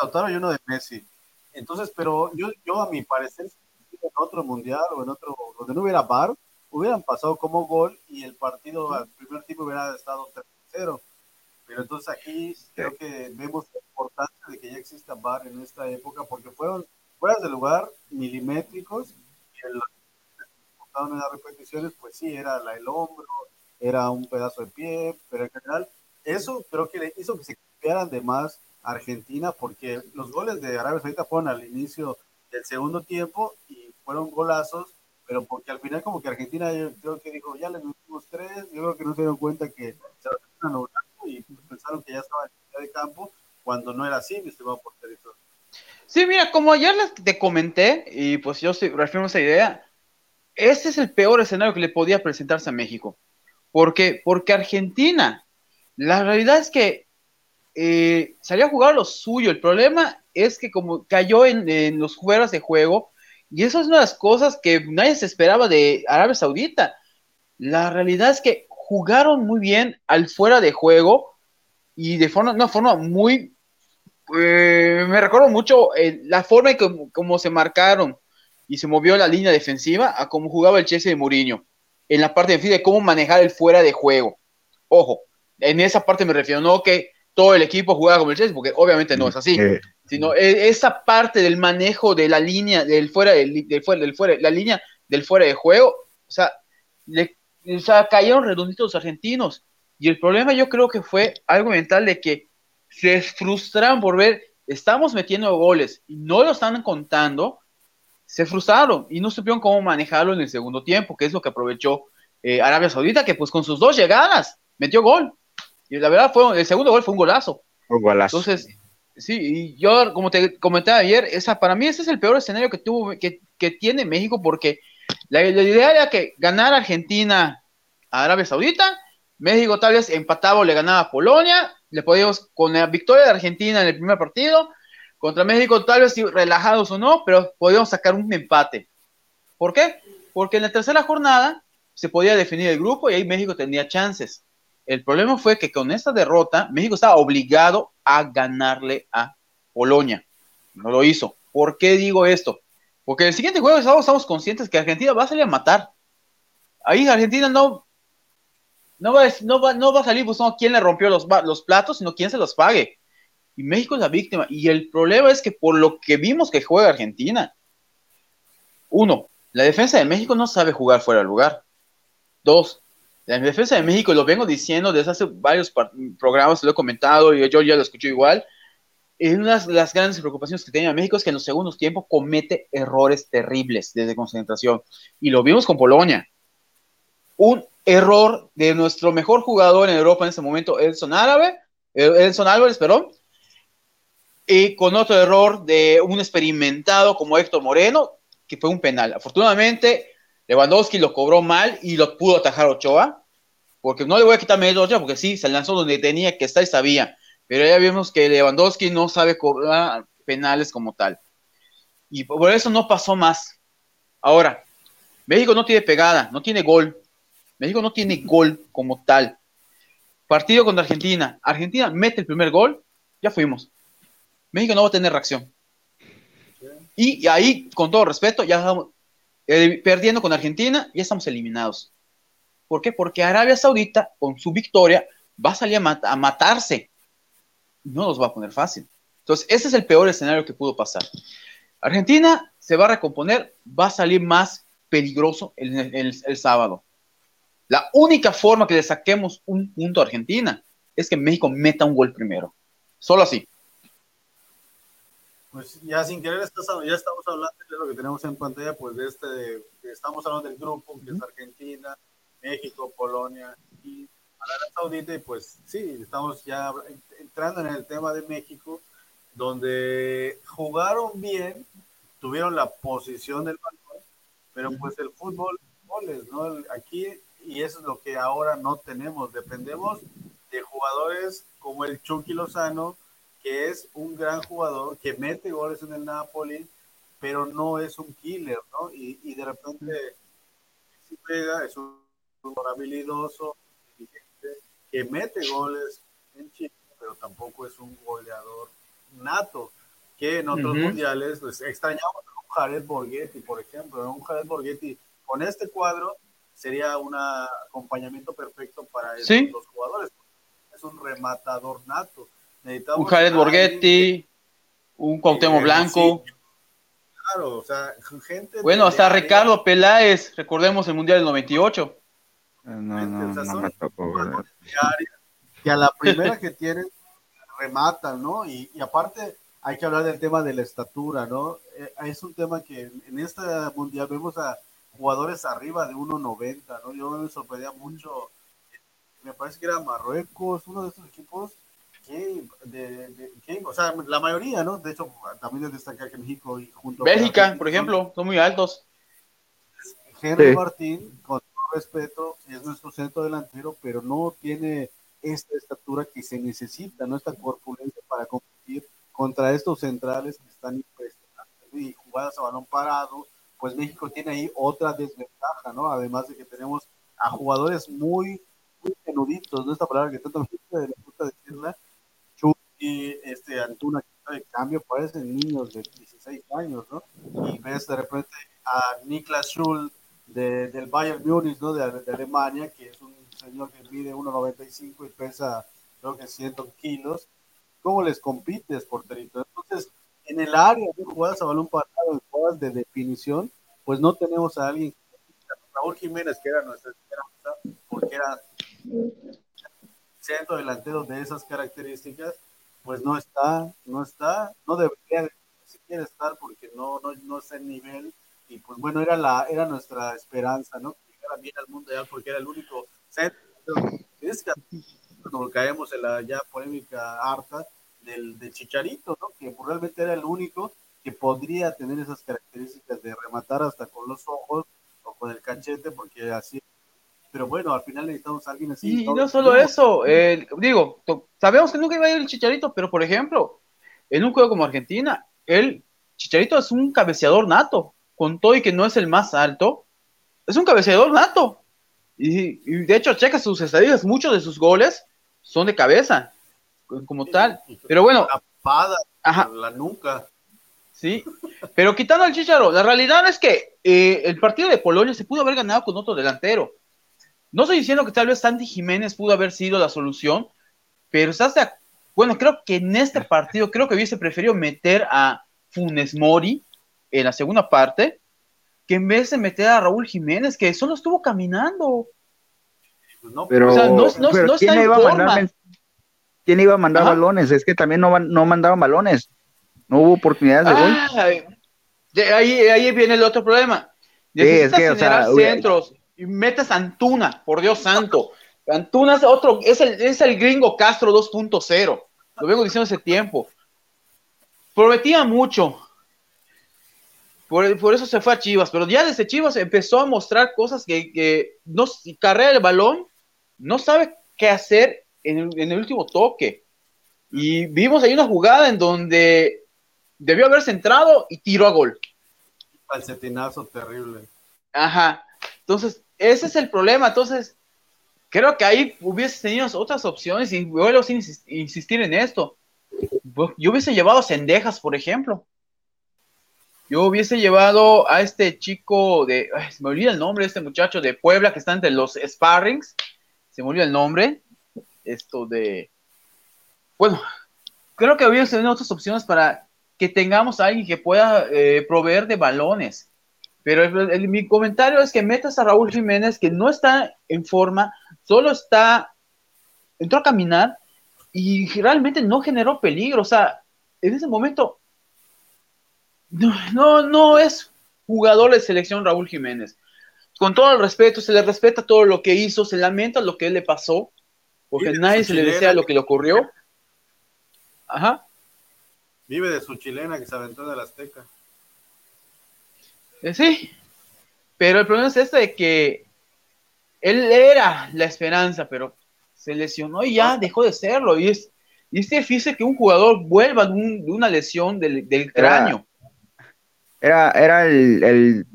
Lautaro y uno de Messi. Entonces, pero yo, yo a mi parecer, en otro mundial o en otro, donde no hubiera bar, hubieran pasado como gol y el partido al primer tiempo hubiera estado 3-0 pero entonces aquí creo que vemos la importancia de que ya exista VAR en esta época, porque fueron fuera de lugar, milimétricos, y el, en las repeticiones, pues sí, era la, el hombro, era un pedazo de pie, pero en general, eso creo que le hizo que se cambiaran de más Argentina, porque los goles de Arabia Saudita fueron al inicio del segundo tiempo y fueron golazos, pero porque al final como que Argentina yo creo que dijo, ya le metimos tres, yo creo que no se dieron cuenta que se lo y pensaron que ya estaba en de campo cuando no era así, mi estimado porterito. Sí, mira, como ayer les te comenté, y pues yo refiero a esa idea, ese es el peor escenario que le podía presentarse a México. ¿Por qué? Porque Argentina, la realidad es que eh, salió a jugar lo suyo. El problema es que como cayó en, los fueras de juego, y eso es una de las cosas que nadie se esperaba de Arabia Saudita. La realidad es que jugaron muy bien al fuera de juego y de forma, una forma muy... Eh, me recuerdo mucho eh, la forma en que como se marcaron y se movió la línea defensiva a cómo jugaba el Chelsea de Mourinho en la parte de cómo manejar el fuera de juego. Ojo, en esa parte me refiero, no que todo el equipo jugaba como el Chelsea, porque obviamente no es así, eh. sino esa parte del manejo de la línea del fuera, del, del fuera, del fuera, la línea del fuera de juego, o sea, le o sea, cayeron redonditos los argentinos. Y el problema yo creo que fue algo mental de que se frustraron por ver, estamos metiendo goles y no lo están contando, se frustraron y no supieron cómo manejarlo en el segundo tiempo, que es lo que aprovechó eh, Arabia Saudita, que pues con sus dos llegadas metió gol. Y la verdad fue, el segundo gol fue un golazo. Un golazo. Entonces, sí, y yo, como te comentaba ayer, esa, para mí ese es el peor escenario que, tuvo, que, que tiene México porque la, idea era que ganar Argentina a Arabia Saudita, México tal vez empataba o le ganaba a Polonia, le podíamos, con la victoria de Argentina en el primer partido, contra México tal vez relajados o no, pero podíamos sacar un empate. ¿Por qué? Porque en la tercera jornada se podía definir el grupo y ahí México tenía chances. El problema fue que con esta derrota, México estaba obligado a ganarle a Polonia. No lo hizo. ¿Por qué digo esto? Porque el siguiente juego estamos, conscientes que Argentina va a salir a matar. Ahí Argentina no, no, va, no, va, no va a salir, pues no, quién le rompió los, los platos, sino quién se los pague. Y México es la víctima. Y el problema es que por lo que vimos que juega Argentina, uno, la defensa de México no sabe jugar fuera del lugar. Dos, la defensa de México, lo vengo diciendo desde hace varios programas, lo he comentado y yo ya lo escucho igual. Es una de las grandes preocupaciones que tiene México es que en los segundos tiempos comete errores terribles desde concentración. Y lo vimos con Polonia. Un error de nuestro mejor jugador en Europa en ese momento, Edson Árabe, Edson Álvarez, perdón, y con otro error de un experimentado como Héctor Moreno, que fue un penal. Afortunadamente, Lewandowski lo cobró mal y lo pudo atajar Ochoa, porque no le voy a quitar a Ochoa, porque sí, se lanzó donde tenía que estar y sabía, pero ya vimos que Lewandowski no sabe cobrar penales como tal. Y por eso no pasó más. Ahora, México no tiene pegada, no tiene gol. México no tiene gol como tal. Partido contra Argentina. Argentina mete el primer gol, ya fuimos. México no va a tener reacción. Y, ahí, con todo respeto, ya eh, perdiendo con Argentina, ya estamos eliminados. ¿Por qué? Porque Arabia Saudita, con su victoria, va a salir a, matarse. No nos va a poner fácil. Entonces, ese es el peor escenario que pudo pasar. Argentina se va a recomponer, va a salir más peligroso el, sábado. La única forma que le saquemos un punto a Argentina es que México meta un gol primero. Solo así. Pues ya sin querer ya estamos hablando de lo que tenemos en pantalla, pues de este, estamos hablando del grupo que es Argentina, México, Polonia y Arabia Saudita, y pues sí, estamos ya entrando en el tema de México, donde jugaron bien, tuvieron la posición del balón, pero pues el fútbol, goles, ¿no? Aquí, y eso es lo que ahora no tenemos, dependemos de jugadores como el Chucky Lozano, que es un gran jugador, que mete goles en el Napoli, pero no es un killer, ¿no? Y, y de repente si pega, es un jugador habilidoso, que mete goles en Chile, pero tampoco es un goleador nato, que en otros mundiales, pues extrañamos a un Jared Borghetti, por ejemplo, un Jared Borghetti con este cuadro sería un acompañamiento perfecto para esos dos jugadores. Es un rematador nato un Jared Borghetti, un Cuauhtémoc Blanco. claro, o sea, gente. Bueno, hasta Ricardo Peláez, recordemos el Mundial del 98. No, no, no me tocó, que a la primera que tienen rematan, ¿no? Y, aparte hay que hablar del tema de la estatura, ¿no? Eh, es un tema que en este mundial vemos a jugadores arriba de 1.90, ¿no? Yo me sorprendía mucho, me parece que era Marruecos, uno de estos equipos, de, o sea, la mayoría, ¿no? De hecho, también es destacar que México y junto Bélgica, por ejemplo, son muy altos. Henry Martín, con todo respeto, es nuestro centro delantero, pero no tiene esta estatura que se necesita, no esta corpulencia para competir contra estos centrales que están impresionantes y jugadas a balón parado, pues México tiene ahí otra desventaja, ¿no? Además de que tenemos a jugadores muy, muy penuditos, ¿no? Esta palabra que tanto me gusta decirla, y este Antuna de cambio parecen niños de 16 años, ¿no? Y ves de repente a Niklas Schul de, del Bayern Munich, ¿no? De, Alemania, que es un señor que mide 1,95 y pesa creo que 100 kilos. ¿Cómo les compites, porterito? Entonces, en el área de jugadas a balón parado, en jugadas de definición, pues no tenemos a alguien. Raúl Jiménez, que era nuestra esperanza, porque era centro delantero de esas características, pues no está, no está, no debería siquiera estar porque no, no, no está en nivel y pues bueno, era la era nuestra esperanza, ¿no? Que llegara bien al mundial porque era el único centro. Es que cuando caemos en la ya polémica harta del, del Chicharito, ¿no? Que realmente era el único que podría tener esas características de rematar hasta con los ojos o con el cachete, porque así pero bueno, al final necesitamos a alguien así. Y no solo eso, eh, digo, sabemos que nunca iba a ir el Chicharito, pero por ejemplo, en un juego como Argentina, el Chicharito es un cabeceador nato, con todo y que no es el más alto, es un cabeceador nato. Y, de hecho, checa sus estadísticas, muchos de sus goles son de cabeza, como tal. Pero bueno. Ajá. la nuca. Sí, pero quitando al Chicharo, la realidad es que eh, el partido de Polonia se pudo haber ganado con otro delantero. No estoy diciendo que tal vez Santi Jiménez pudo haber sido la solución, pero estás de bueno, creo que en este partido, creo que hubiese preferido meter a Funes Mori en la segunda parte, que en vez de meter a Raúl Jiménez, que solo estuvo caminando. No, pero, o sea, no, no, ¿quién, iba a mandar, ¿quién iba a mandar balones? Es que también no, no mandaban balones. No hubo oportunidades de gol. ahí, ahí viene el otro problema. Necesitas sí, es que, generar o sea, centros y metes a Antuna, por Dios santo. Antuna es otro, es el, es el gringo Castro 2.0. Lo vengo diciendo hace tiempo. Prometía mucho. Por, por, eso se fue a Chivas. Pero ya desde Chivas empezó a mostrar cosas que, que no carrera el balón, no sabe qué hacer en el, en el último toque. Y vimos ahí una jugada en donde debió haberse entrado y tiró a gol. Falsetinazo terrible. Ajá. Entonces, ese es el problema. Entonces, creo que ahí hubiese tenido otras opciones y vuelvo sin insistir en esto. Yo hubiese llevado Cendejas, por ejemplo. Yo hubiese llevado a este chico de, se me olvida el nombre de este muchacho de Puebla que está entre los sparrings. Se me olvida el nombre. Esto de, bueno, creo que hubiese tenido otras opciones para que tengamos a alguien que pueda eh, proveer de balones. Pero mi comentario es que metas a Raúl Jiménez, que no está en forma, solo está, entró a caminar y realmente no generó peligro. O sea, en ese momento, no, no, es jugador de selección Raúl Jiménez. Con todo el respeto, se le respeta todo lo que hizo, se lamenta lo que le pasó, porque nadie se le desea lo que le ocurrió. Ajá. Vive de su chilena que se aventó de la Azteca. Eh, sí, pero el problema es este de que él era la esperanza, pero se lesionó y ya dejó de serlo. Y es, y es difícil que un jugador vuelva de, una lesión del, cráneo. Era, era el,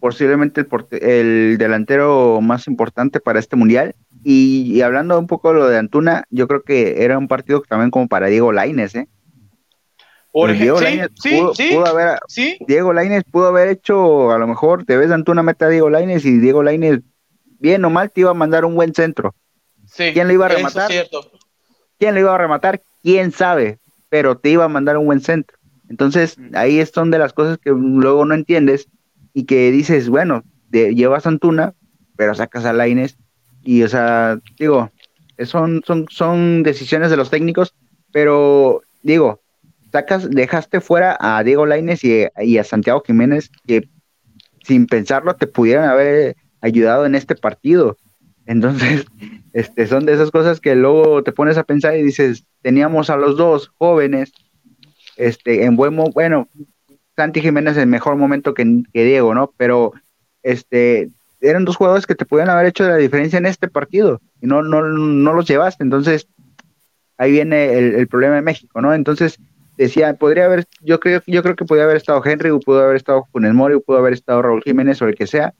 posiblemente el, el, delantero más importante para este mundial. Y, hablando un poco de lo de Antuna, yo creo que era un partido también como para Diego Laines, ¿eh? Por ejemplo, sí, sí, pudo, haber, Diego Laines pudo haber hecho, a lo mejor, te ves Antuna meta a Diego Laines y Diego Laines, bien o mal, te iba a mandar un buen centro. ¿Quién le iba a rematar? ¿Quién le iba a rematar? ¿Quién sabe? Pero te iba a mandar un buen centro. Entonces, ahí son de las cosas que luego no entiendes y que dices, bueno, llevas a Antuna, pero sacas a Laines y, o sea, digo, son, son, son decisiones de los técnicos, pero digo, sacas, dejaste fuera a Diego Laines y, a Santiago Jiménez que sin pensarlo te pudieran haber ayudado en este partido. Entonces, este, son de esas cosas que luego te pones a pensar y dices, teníamos a los dos jóvenes, este, en buen bueno, Santi Jiménez en mejor momento que, Diego, ¿no? Pero este, eran dos jugadores que te pudieran haber hecho la diferencia en este partido y no, no, no los llevaste. Entonces, ahí viene el, el problema de México, ¿no? Entonces, decía, podría haber, yo creo, yo creo que podría haber estado Henry, o pudo haber estado Funes Mori, o pudo haber estado Raúl Jiménez o el que sea,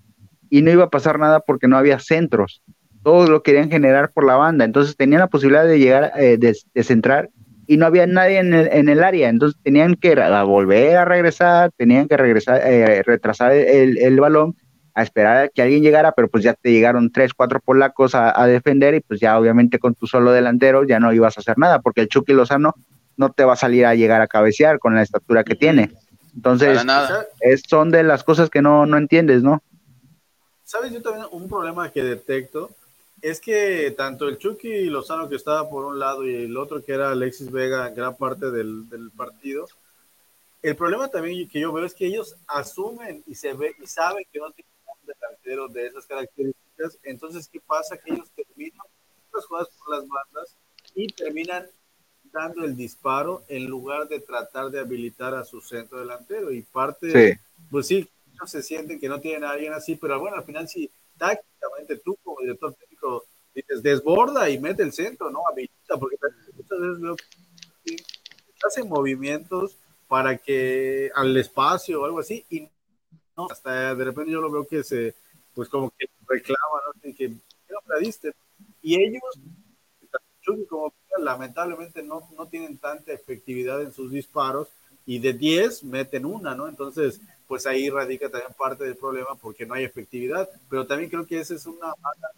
y no iba a pasar nada porque no había centros. Todos lo querían generar por la banda, entonces tenían la posibilidad de llegar, eh, de, centrar, y no había nadie en el, en el área, entonces tenían que volver a regresar, tenían que regresar, eh, retrasar el, el, balón, a esperar a que alguien llegara, pero pues ya te llegaron tres, cuatro polacos a, a defender, y pues ya obviamente con tu solo delantero ya no ibas a hacer nada, porque el Chucky Lozano no te va a salir a llegar a cabecear con la estatura que tiene. Entonces, Es, son de las cosas que no, no entiendes, ¿no? ¿Sabes? Yo también un problema que detecto es que tanto el Chucky Lozano que estaba por un lado y el otro que era Alexis Vega gran parte del, del partido, el problema también que yo veo es que ellos asumen y se ve y saben que no tienen un delantero de esas características, entonces ¿qué pasa? Que ellos terminan las jugadas por las bandas y terminan dando el disparo en lugar de tratar de habilitar a su centro delantero. Y parte, pues sí, ellos se sienten que no tienen a alguien así, pero bueno, al final si tácticamente tú como director técnico dices desborda y mete el centro, ¿no? Habilita, porque muchas veces veo que hacen movimientos para que al espacio o algo así y no, hasta de repente yo lo veo que se, pues como que reclama, ¿no? Que, ¿qué no la diste? Y ellos, como lamentablemente no, no tienen tanta efectividad en sus disparos y de 10 meten una, ¿no? Entonces, pues ahí radica también parte del problema porque no hay efectividad, pero también creo que esa es una mala,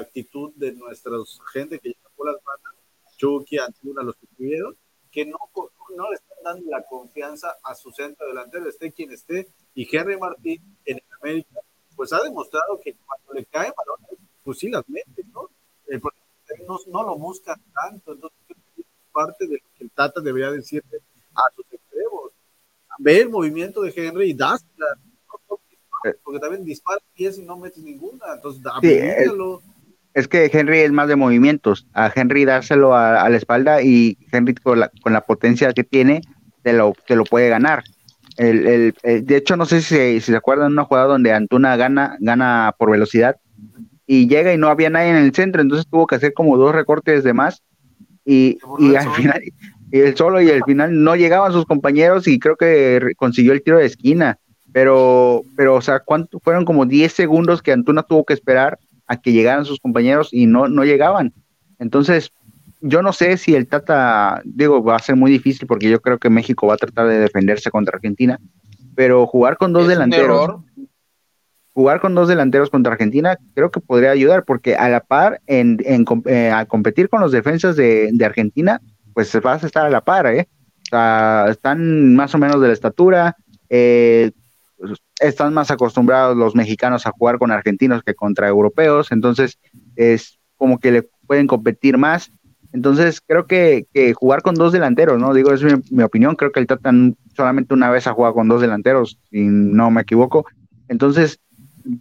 actitud de nuestra gente que lleva por las bandas, Chucky, Antuna, los que tuvieron, que no, no le están dando la confianza a su centro delantero, esté quien esté, y Henry Martín en América, pues ha demostrado que cuando le cae balones, pues sí las mete, ¿no? No, no lo buscan tanto, entonces parte de lo que el Tata debería decirle a sus extremos. Ve el movimiento de Henry y dásela. Eh. Porque también dispara pies y no metes ninguna. Entonces, sí, es, que Henry es más de movimientos. A Henry dárselo a, la espalda y Henry con la, con la potencia que tiene, te lo, te lo puede ganar. El, el, de hecho, no sé si, si se acuerdan de una jugada donde Antuna gana, gana por velocidad y llega y no había nadie en el centro, entonces tuvo que hacer como dos recortes de más y, y al final, y el solo y al final no llegaban sus compañeros y creo que consiguió el tiro de esquina. Pero, pero, o sea, ¿cuánto? Fueron como 10 segundos que Antuna tuvo que esperar a que llegaran sus compañeros y no, no llegaban. Entonces, yo no sé si el Tata, digo, va a ser muy difícil porque yo creo que México va a tratar de defenderse contra Argentina, pero jugar con dos delanteros jugar con dos delanteros contra Argentina creo que podría ayudar, porque a la par, en, en eh, a competir con los defensas de, Argentina, pues vas a estar a la par, ¿eh? están más o menos de la estatura, eh, están más acostumbrados los mexicanos a jugar con argentinos que contra europeos, entonces es como que le pueden competir más. Entonces creo que, jugar con dos delanteros, ¿no? Digo, es mi, opinión, creo que el Tata solamente una vez ha jugado con dos delanteros, si no me equivoco. Entonces,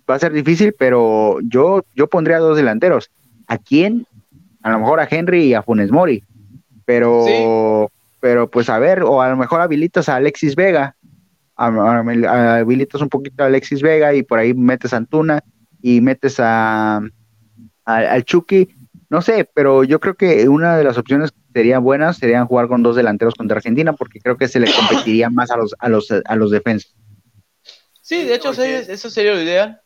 va a ser difícil, pero yo, yo pondría dos delanteros. ¿A quién? A lo mejor a Henry y a Funes Mori. Pero, pero pues a ver, o a lo mejor habilitas a Alexis Vega. habilitas un poquito a Alexis Vega y por ahí metes a Antuna y metes a, al Chucky. No sé, pero yo creo que una de las opciones que serían buenas serían jugar con dos delanteros contra Argentina, porque creo que se le competiría más a los, a los, a los defensas. Sí, de hecho, eso sería lo ideal.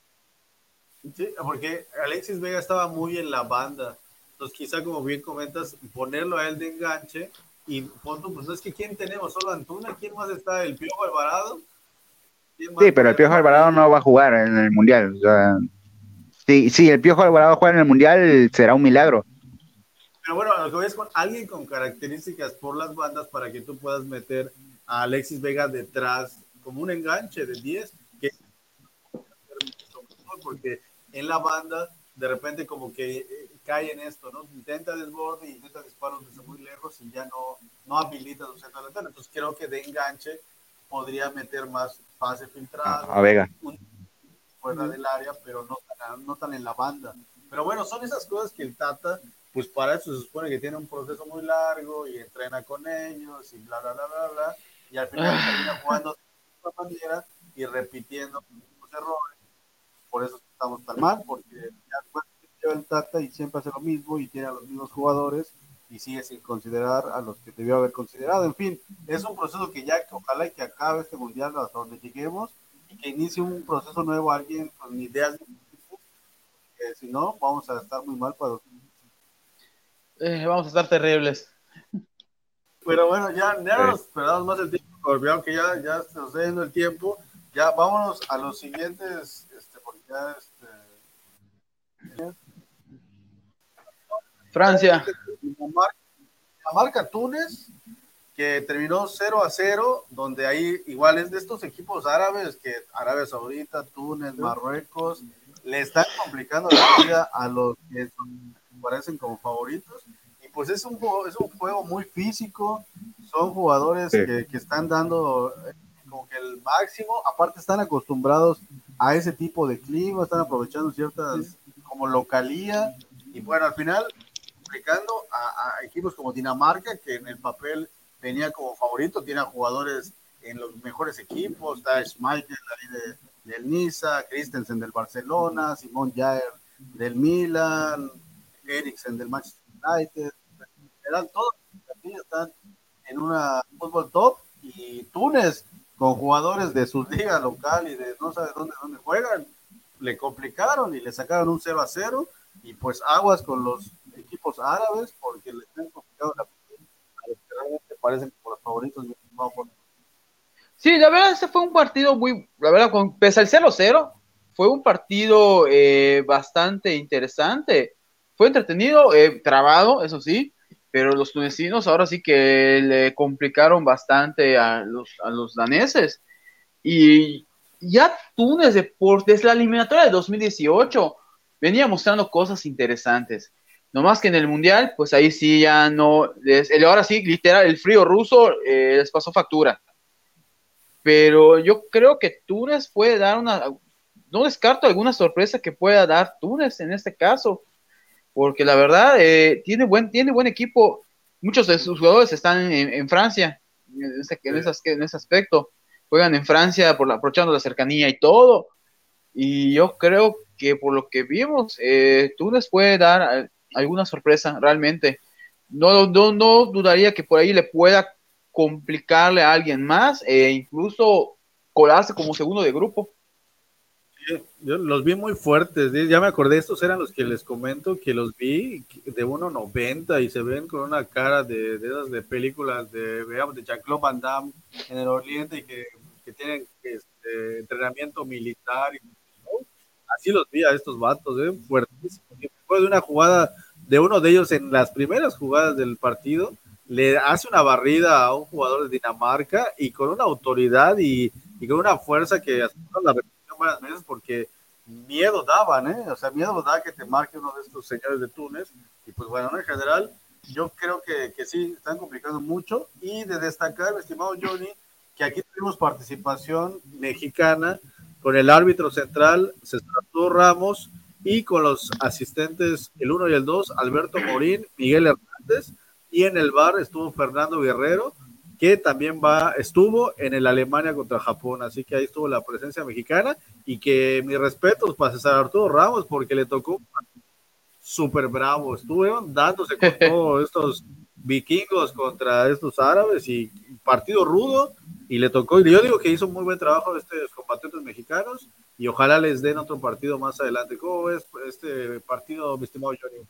Sí, porque Alexis Vega estaba muy en la banda. Entonces, quizá, como bien comentas, ponerlo a él de enganche y punto, pues es que ¿quién tenemos? ¿Solo Antuna? ¿Quién más está? ¿El Piojo Alvarado? Sí, pero el Piojo Alvarado no va a jugar en el Mundial. O sea, sí, sí, el Piojo Alvarado juega en el Mundial, será un milagro. Pero bueno, lo que voy es con alguien con características por las bandas para que tú puedas meter a Alexis Vega detrás como un enganche de 10 porque en la banda de repente como que eh, cae en esto, ¿no? Intenta desborde y intenta disparos desde muy lejos y ya no, no habilita su centro delantero. Entonces creo que de enganche podría meter más pase filtrado. A Vega. Fuera del área, pero no tan, no tan en la banda. Pero bueno, son esas cosas que el Tata, pues para eso se supone que tiene un proceso muy largo y entrena con ellos y bla, bla, bla, bla, bla. Y al final termina jugando de esta manera y repitiendo los errores por eso estamos tan mal, porque ya lleva el Tata y siempre hace lo mismo y tiene a los mismos jugadores y sigue sin considerar a los que debió haber considerado. En fin, es un proceso que ya ojalá y que acabe este mundial hasta donde lleguemos y que inicie un proceso nuevo alguien con ideas que si no vamos a estar muy mal para eh, vamos a estar terribles. Pero bueno, ya, ya nos esperamos más el tiempo, aunque ya, ya se nos está yendo el tiempo. Ya vámonos a los siguientes este, Francia. La marca Túnez, que terminó 0 a 0, donde ahí igual es de estos equipos árabes, que Arabia Saudita, Túnez, Marruecos, le están complicando la vida a los que parecen como favoritos. Y pues es un, juego, es un juego muy físico, son jugadores que, que, están dando eh, como que el máximo, aparte están acostumbrados a ese tipo de clima, están aprovechando ciertas como localía. Y bueno, al final aplicando a, equipos como Dinamarca, que en el papel venía como favorito, tiene a jugadores en los mejores equipos, está Schmeichel de, del Niza, Christensen del Barcelona, Simón Jair del Milan, Eriksen del Manchester United, eran todos en una fútbol top. Y Túnez con jugadores de su liga local y de no sabe dónde, dónde juegan, le complicaron y le sacaron un 0 a 0 y pues aguas con los equipos árabes porque le están complicado la parecen como los favoritos Sí, la verdad, este fue un partido muy, la verdad, con, pese al 0-0, fue un partido eh, bastante interesante. Fue entretenido, eh, trabado, eso sí, pero los tunecinos ahora sí que le complicaron bastante a los, a los daneses. Y ya Túnez, desde la eliminatoria de 2018, venía mostrando cosas interesantes. No más que en el Mundial, pues ahí sí ya no, ahora sí, literal, el frío ruso eh, les pasó factura. Pero yo creo que Túnez puede dar una, no descarto alguna sorpresa que pueda dar Túnez en este caso, porque la verdad eh, tiene, buen, tiene buen equipo. Muchos de sus jugadores están en, Francia, en ese, en, ese, aspecto. Juegan en Francia por aprovechando la cercanía y todo. Y yo creo que por lo que vimos, eh, Túnez puede dar alguna sorpresa realmente. No, no, no dudaría que por ahí le pueda complicarle a alguien más e incluso colarse como segundo de grupo yo los vi muy fuertes, ya me acordé, estos eran los que les comento que los vi de 1.90 y se ven con una cara de, de esas de películas de, veamos, de Jean-Claude Van Damme en el Oriente y que, que tienen este, entrenamiento militar. Así los vi a estos vatos, ¿eh? fuertísimos. Después de una jugada de uno de ellos en las primeras jugadas del partido, le hace una barrida a un jugador de Dinamarca y con una autoridad y, con una fuerza que la varias veces porque miedo daban, ¿eh? O sea, miedo da que te marque uno de estos señores de Túnez. Y pues bueno, en general, yo creo que, que sí, están complicando mucho. Y de destacar, estimado Johnny, que aquí tuvimos participación mexicana con el árbitro central, César Ramos, y con los asistentes, el 1 y el 2, Alberto Morín, Miguel Hernández, y en el bar estuvo Fernando Guerrero, que también va, estuvo en el Alemania contra Japón, así que ahí estuvo la presencia mexicana y que mis respetos para César Arturo Ramos porque le tocó súper bravo, estuvieron dándose con todos estos vikingos contra estos árabes y partido rudo y le tocó, y yo digo que hizo muy buen trabajo estos combatientes mexicanos y ojalá les den otro partido más adelante. ¿Cómo ves este partido, mi estimado Johnny?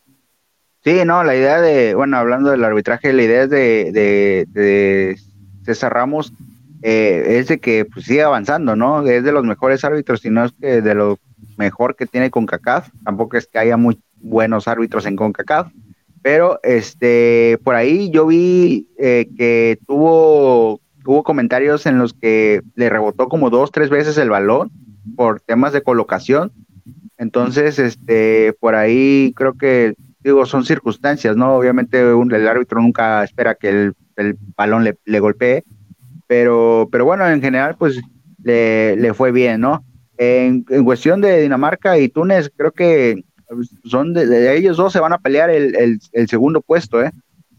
Sí, no, la idea de, bueno, hablando del arbitraje, la idea de, de, César Ramos eh, es de que pues, siga avanzando, ¿no? Es de los mejores árbitros, sino es que de lo mejor que tiene CONCACAF. Tampoco es que haya muy buenos árbitros en CONCACAF, pero este, por ahí yo vi eh, que tuvo, tuvo comentarios en los que le rebotó como dos, tres veces el balón por temas de colocación. Entonces, este, por ahí creo que digo, son circunstancias, ¿no? Obviamente el árbitro nunca espera que el, balón le, golpee, pero, pero bueno, en general, pues le, fue bien, ¿no? En, cuestión de Dinamarca y Túnez, creo que son de, ellos dos se van a pelear el, segundo puesto, ¿eh?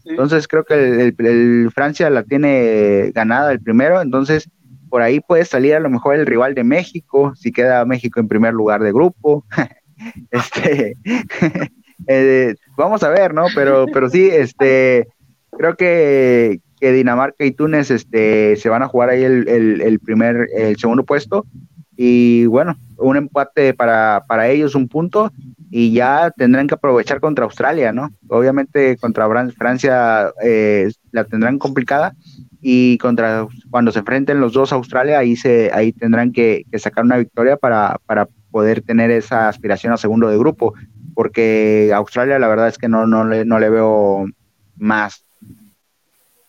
Entonces creo que el, Francia la tiene ganada el primero, entonces por ahí puede salir a lo mejor el rival de México, si queda México en primer lugar de grupo. este Eh, vamos a ver, ¿no? Pero, pero sí, este, creo que, Dinamarca y Túnez este, se van a jugar ahí el, primer, el segundo puesto. Y bueno, un empate para, para ellos, un punto, y ya tendrán que aprovechar contra Australia, ¿no? Obviamente contra Francia eh, la tendrán complicada, y contra cuando se enfrenten los dos a Australia, ahí se, ahí tendrán que, que sacar una victoria para, para poder tener esa aspiración a segundo de grupo porque Australia la verdad es que no, no, le, no le veo más.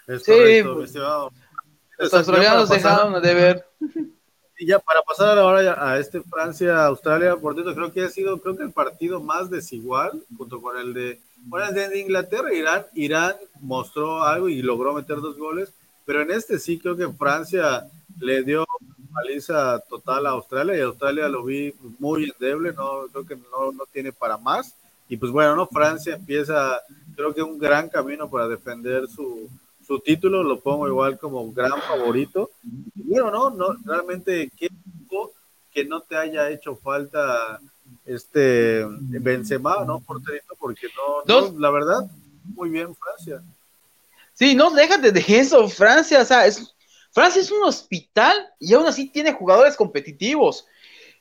sí, pues, los australianos dejaron de ver. Y ya para pasar ahora a este Francia-Australia, por cierto, creo que ha sido creo que el partido más desigual, junto con el de, bueno, el de Inglaterra, Irán, Irán mostró algo y logró meter dos goles, pero en este sí creo que Francia le dio paliza total a Australia y Australia lo vi muy endeble, no creo que no, no tiene para más. Y pues bueno, ¿no? Francia empieza, creo que un gran camino para defender su, su título, lo pongo igual como gran favorito. Y bueno, no, no, realmente, ¿qué que no te haya hecho falta este Benzema, ¿no? Porterito, porque no, no, la verdad, muy bien Francia. Sí, no, déjate de eso, Francia, o sea, es Francia es un hospital y aún así tiene jugadores competitivos.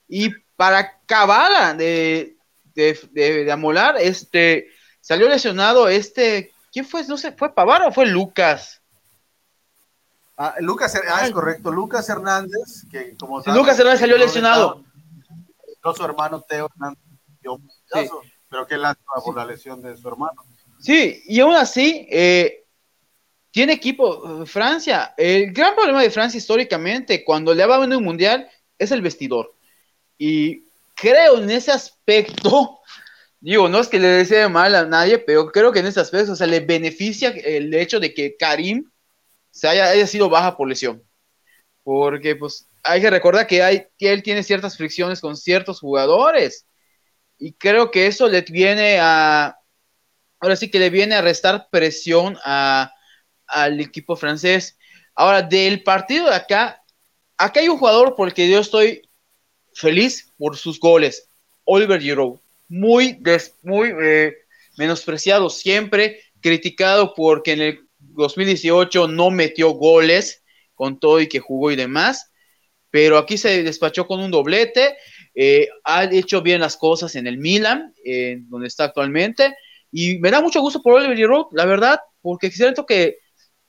Y para acabar de, de, amolar, este, salió lesionado este, ¿quién fue? No sé, ¿fue Pavar o fue Lucas? Ah, Lucas, ah, es correcto, Lucas Hernández, que como Lucas Hernández salió lesionado. su hermano Teo Hernández pero que lástima por la lesión de su hermano. Sí, y aún así, eh, tiene equipo Francia. El gran problema de Francia históricamente, cuando le va a un mundial, es el vestidor. Y creo en ese aspecto, digo, no es que le desee mal a nadie, pero creo que en ese aspecto, o sea, le beneficia el hecho de que Karim haya, sido baja por lesión. Porque, pues, hay que recordar que, hay, él tiene ciertas fricciones con ciertos jugadores. Y creo que eso le viene a, ahora sí que le viene a restar presión al equipo francés. Ahora, del partido de acá, acá hay un jugador por el que yo estoy feliz por sus goles, Oliver Giroud. Muy, muy eh, menospreciado siempre, criticado porque en el 2018 no metió goles con todo y que jugó y demás, pero aquí se despachó con un doblete, eh, ha hecho bien las cosas en el Milan, donde está actualmente, y me da mucho gusto por Oliver Giroud, la verdad, porque siento que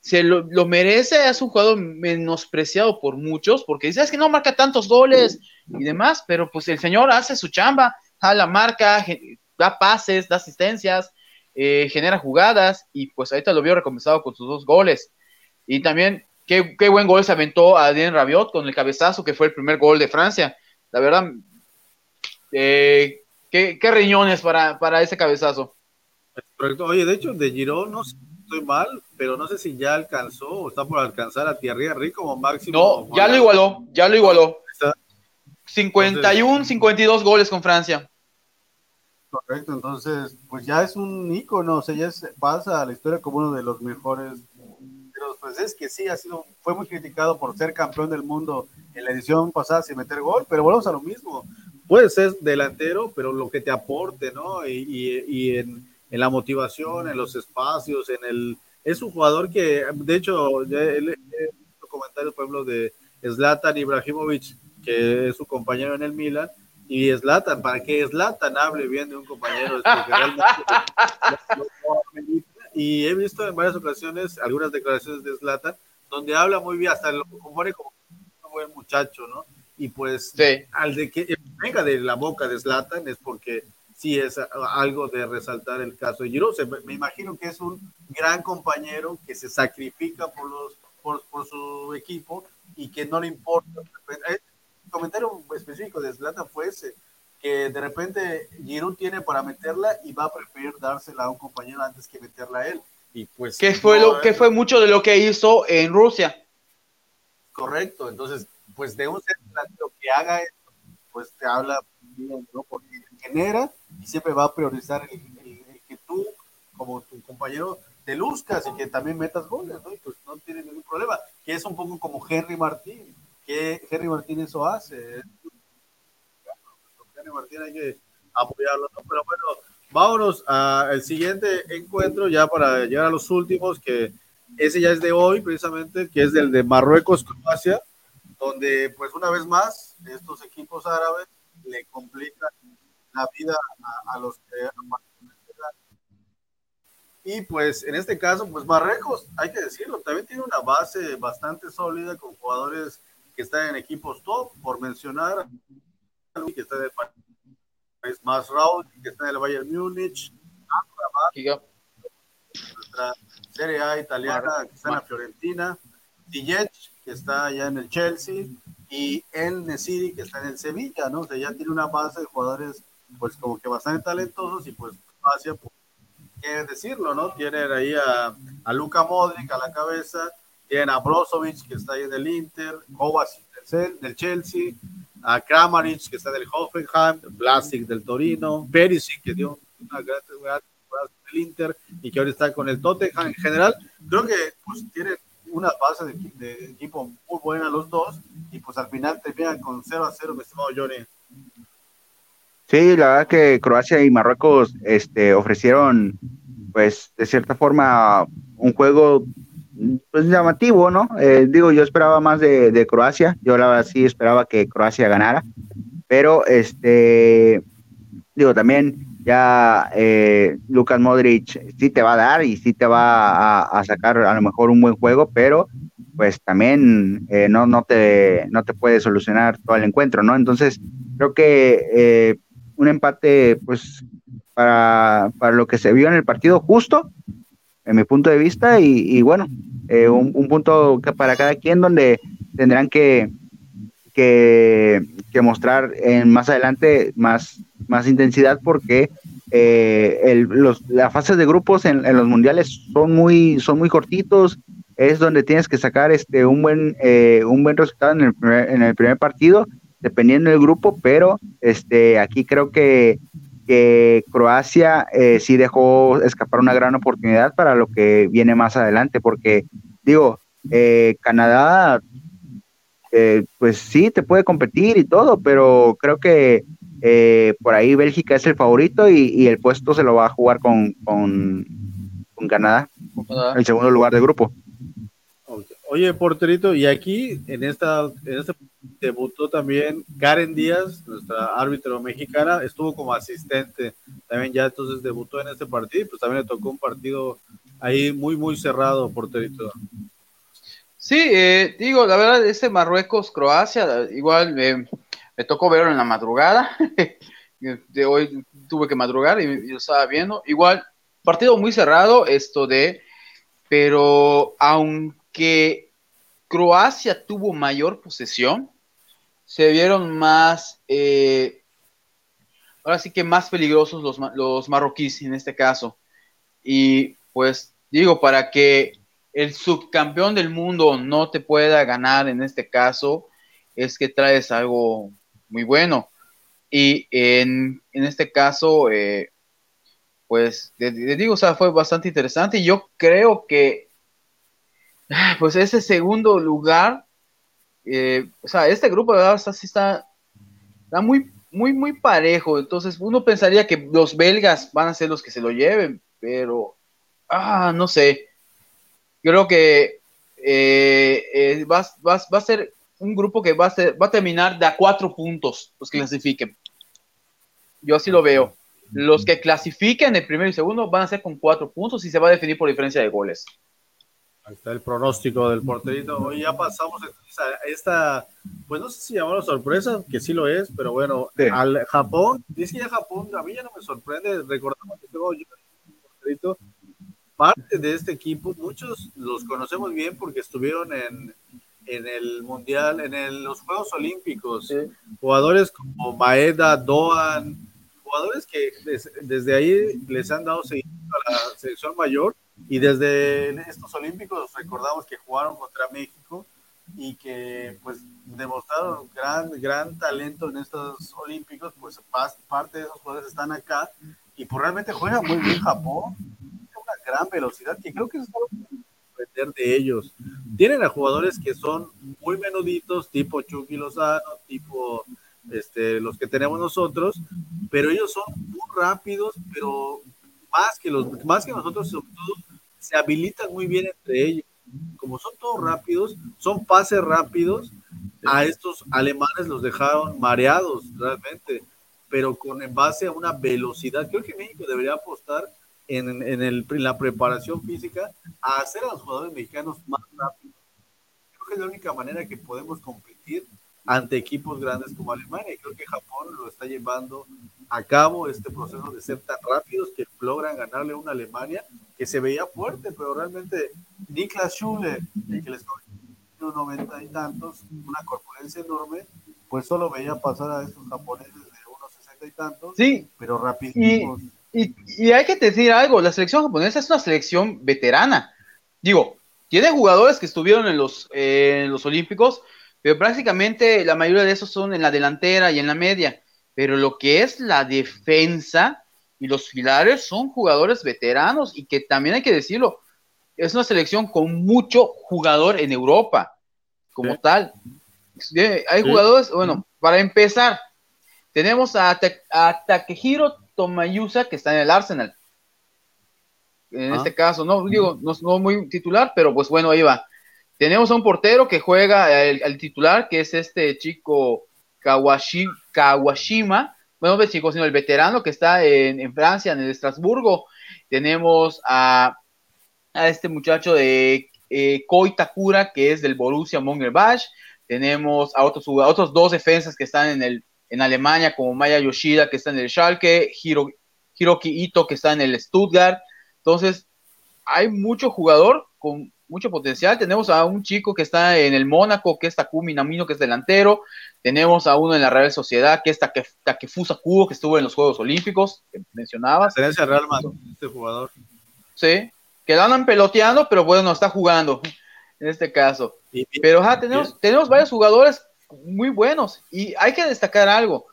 se lo, merece, es un jugador menospreciado por muchos, porque dice, es que no marca tantos goles y demás, pero pues el señor hace su chamba, a la marca, da pases, da asistencias, eh, genera jugadas, y pues ahorita lo vio recompensado con sus dos goles. Y también, qué, buen gol se aventó a Adrien Rabiot con el cabezazo, que fue el primer gol de Francia. La verdad, eh, qué, riñones para, para ese cabezazo. Oye, de hecho, de Girón no sé estoy mal, pero no sé si ya alcanzó o está por alcanzar a Thierry como máximo. No, ya lo igualó, ya lo igualó. 51, 52 goles con Francia. Correcto, entonces, pues ya es un ícono, o sea, ya pasa a la historia como uno de los mejores de los franceses, que sí ha sido, fue muy criticado por ser campeón del mundo en la edición pasada sin meter gol, pero volvemos a lo mismo. Puede ser delantero, pero lo que te aporte, ¿no? y, y en en la motivación, en los espacios, en el... Es un jugador que, de hecho, he visto comentarios, por ejemplo, de Zlatan Ibrahimovic, que es su compañero en el Milan, y Zlatan, para que Zlatan hable bien de un compañero, y he visto en varias ocasiones algunas declaraciones de Zlatan, donde habla muy bien, hasta lo compone como un buen muchacho, ¿no? Y pues, al de que venga de la boca de Zlatan es porque sí es algo de resaltar el caso de Giroud. Me imagino que es un gran compañero que se sacrifica por, los, por, su equipo y que no le importa. El comentario específico de Zlatan fue ese, que de repente Giroud tiene para meterla y va a preferir dársela a un compañero antes que meterla a él. Y pues, ¿Qué fue, lo, que fue mucho de lo que hizo en Rusia? Correcto, entonces, pues de un centro que haga esto, pues te habla bien, ¿no? Porque genera y siempre va a priorizar el, que tú, como tu compañero, te luzcas y que también metas goles, ¿no? Y pues no tiene ningún problema. Que es un poco como Henry Martín, que Henry Martín eso hace. Henry Martín hay que apoyarlo, ¿no? Pero bueno, vámonos al siguiente encuentro ya para llegar a los últimos, que ese ya es de hoy precisamente, que es del de Marruecos-Croacia, donde pues una vez más estos equipos árabes le complican la vida a, los que y pues en este caso, pues Marruecos, hay que decirlo, también tiene una base bastante sólida con jugadores que están en equipos top, por mencionar, que está en el país más Raúl, que está en el Bayern Múnich, nuestra Serie A italiana, que está en la Fiorentina, Ziyech, que está allá en el Chelsea, y el Nesiri, que está en el Sevilla, ¿no? O sea, ya tiene una base de jugadores pues como que bastante talentosos y pues Croacia, pues, decirlo, ¿no? Tienen ahí a, a Luka Modric a la cabeza, tienen a Brozovic que está ahí en el Inter, Kovacic del Chelsea, a Kramaric que está del Hoffenheim, Vlasic del Torino, Perisic que dio una gran temporada del Inter y que ahora está con el Tottenham en general, creo que pues tienen una base de, de, equipo muy buena los dos y pues al final terminan con 0 a 0, mi estimado Johnny. Sí, la verdad que Croacia y Marruecos este, ofrecieron, pues, de cierta forma, un juego pues llamativo, ¿no? Eh, digo, yo esperaba más de, Croacia, yo la verdad sí esperaba que Croacia ganara, pero este, digo, también ya eh, Lucas Modric sí te va a dar y sí te va a, sacar a lo mejor un buen juego, pero pues también eh, no, no, te, no te puede solucionar todo el encuentro, ¿no? Entonces, creo que eh, un empate, pues, para, para, lo que se vio en el partido justo, en mi punto de vista, y, bueno, un, un, punto para cada quien donde tendrán que, que, que mostrar en más adelante más más intensidad porque eh, el, los, las fases de grupos en, los mundiales son muy, son muy cortitos, es donde tienes que sacar este, un, buen, eh, un buen resultado en el, primer, en el primer partido, dependiendo del grupo, pero este, aquí creo que, que Croacia eh, sí dejó escapar una gran oportunidad para lo que viene más adelante, porque digo, Canadá pues sí, te puede competir y todo, pero creo que eh, por ahí Bélgica es el favorito y, el puesto se lo va a jugar con, con, Canadá, el segundo lugar de grupo. Oye, porterito, y aquí en esta en este debutó también Karen Díaz, nuestra árbitro mexicana, estuvo como asistente, también ya entonces debutó en este partido, pues también le tocó un partido ahí muy, muy cerrado, porterito. Sí, eh, digo, la verdad, este Marruecos-Croacia, igual eh, me tocó verlo en la madrugada. de hoy tuve que madrugar y, lo estaba viendo. Igual, partido muy cerrado, esto de, pero aunque Croacia tuvo mayor posesión, se vieron más, eh, ahora sí que más peligrosos los, los marroquíes en este caso. Y pues digo, para que el subcampeón del mundo no te pueda ganar en este caso, es que traes algo muy bueno. Y en, este caso, eh, pues, les digo, o sea, fue bastante interesante. Yo creo que, pues, ese segundo lugar, eh, o sea, este grupo de verdad está, está, está muy, muy, muy parejo. Entonces, uno pensaría que los belgas van a ser los que se lo lleven, pero, ah, no sé. Creo que eh, va, va, va, a ser un grupo que va a, va a terminar de a cuatro puntos los que clasifiquen. Yo así lo veo. Los que clasifiquen el primero y segundo van a ser con cuatro puntos y se va a definir por diferencia de goles. Ahí está el pronóstico del porterito. Hoy ya pasamos a esta, pues no sé si llamarlo sorpresa, que sí lo es, pero bueno, al Japón, dice ya Japón, a mí ya no me sorprende, recordamos que tengo yo porterito, parte de este equipo, muchos los conocemos bien porque estuvieron en, en el Mundial, en los Juegos Olímpicos. Jugadores como Maeda, Doan, jugadores que desde ahí les han dado seguimiento a la selección mayor y desde estos Olímpicos recordamos que jugaron contra México y que pues demostraron gran, gran talento en estos Olímpicos, pues parte de esos jugadores están acá y pues realmente juega muy bien Japón, una gran velocidad que creo que es algo de ellos. Tienen a jugadores que son muy menuditos, tipo Chucky Lozano, tipo este, los que tenemos nosotros, pero ellos son muy rápidos, pero más que, los, más que nosotros, sobre todo, se habilitan muy bien entre ellos. Como son todos rápidos, son pases rápidos, a estos alemanes los dejaron mareados realmente, pero con en base a una velocidad. Creo que México debería apostar en, en, el, la preparación física a hacer a los jugadores mexicanos más rápidos. Creo que es la única manera que podemos competir ante equipos grandes como Alemania y creo que Japón lo está llevando a cabo este proceso de ser tan rápidos que logran ganarle a una Alemania que se veía fuerte, pero realmente Niklas Schule, el que les 90 y tantos, una corpulencia enorme, pues solo veía pasar a estos japoneses de unos 60 y tantos, sí, pero rapidísimos. Y, hay que decir algo, la selección japonesa es una selección veterana. Digo, tiene jugadores que estuvieron en los, en los Olímpicos, pero prácticamente la mayoría de esos son en la delantera y en la media. Pero lo que es la defensa y los pilares son jugadores veteranos y que también hay que decirlo, es una selección con mucho jugador en Europa, como tal. Hay jugadores, bueno, para empezar, tenemos a, a Takehiro Tomayusa, que está en el Arsenal. En ah. este caso, no digo, no, muy titular, pero pues bueno, ahí va. Tenemos a un portero que juega el, titular, que es este chico Kawashima, bueno, pues, chicos, sino el veterano que está en, Francia, en el Estrasburgo. Tenemos a, este muchacho de eh, Koi Takura, que es del Borussia Mönchengladbach. Tenemos a otros, otros dos defensas que están en, el, en Alemania, como Maya Yoshida, que está en el Schalke, Hiroki Ito, que está en el Stuttgart. Entonces, hay mucho jugador con mucho potencial. Tenemos a un chico que está en el Mónaco, que es Takumi Namino, que es delantero. Tenemos a uno en la Real Sociedad, que es Takefusa Kubo, que estuvo en los Juegos Olímpicos, que mencionabas. Real este jugador. Sí, que andan peloteando, pero bueno, está jugando en este caso. pero tenemos, tenemos varios jugadores muy buenos y hay que destacar algo.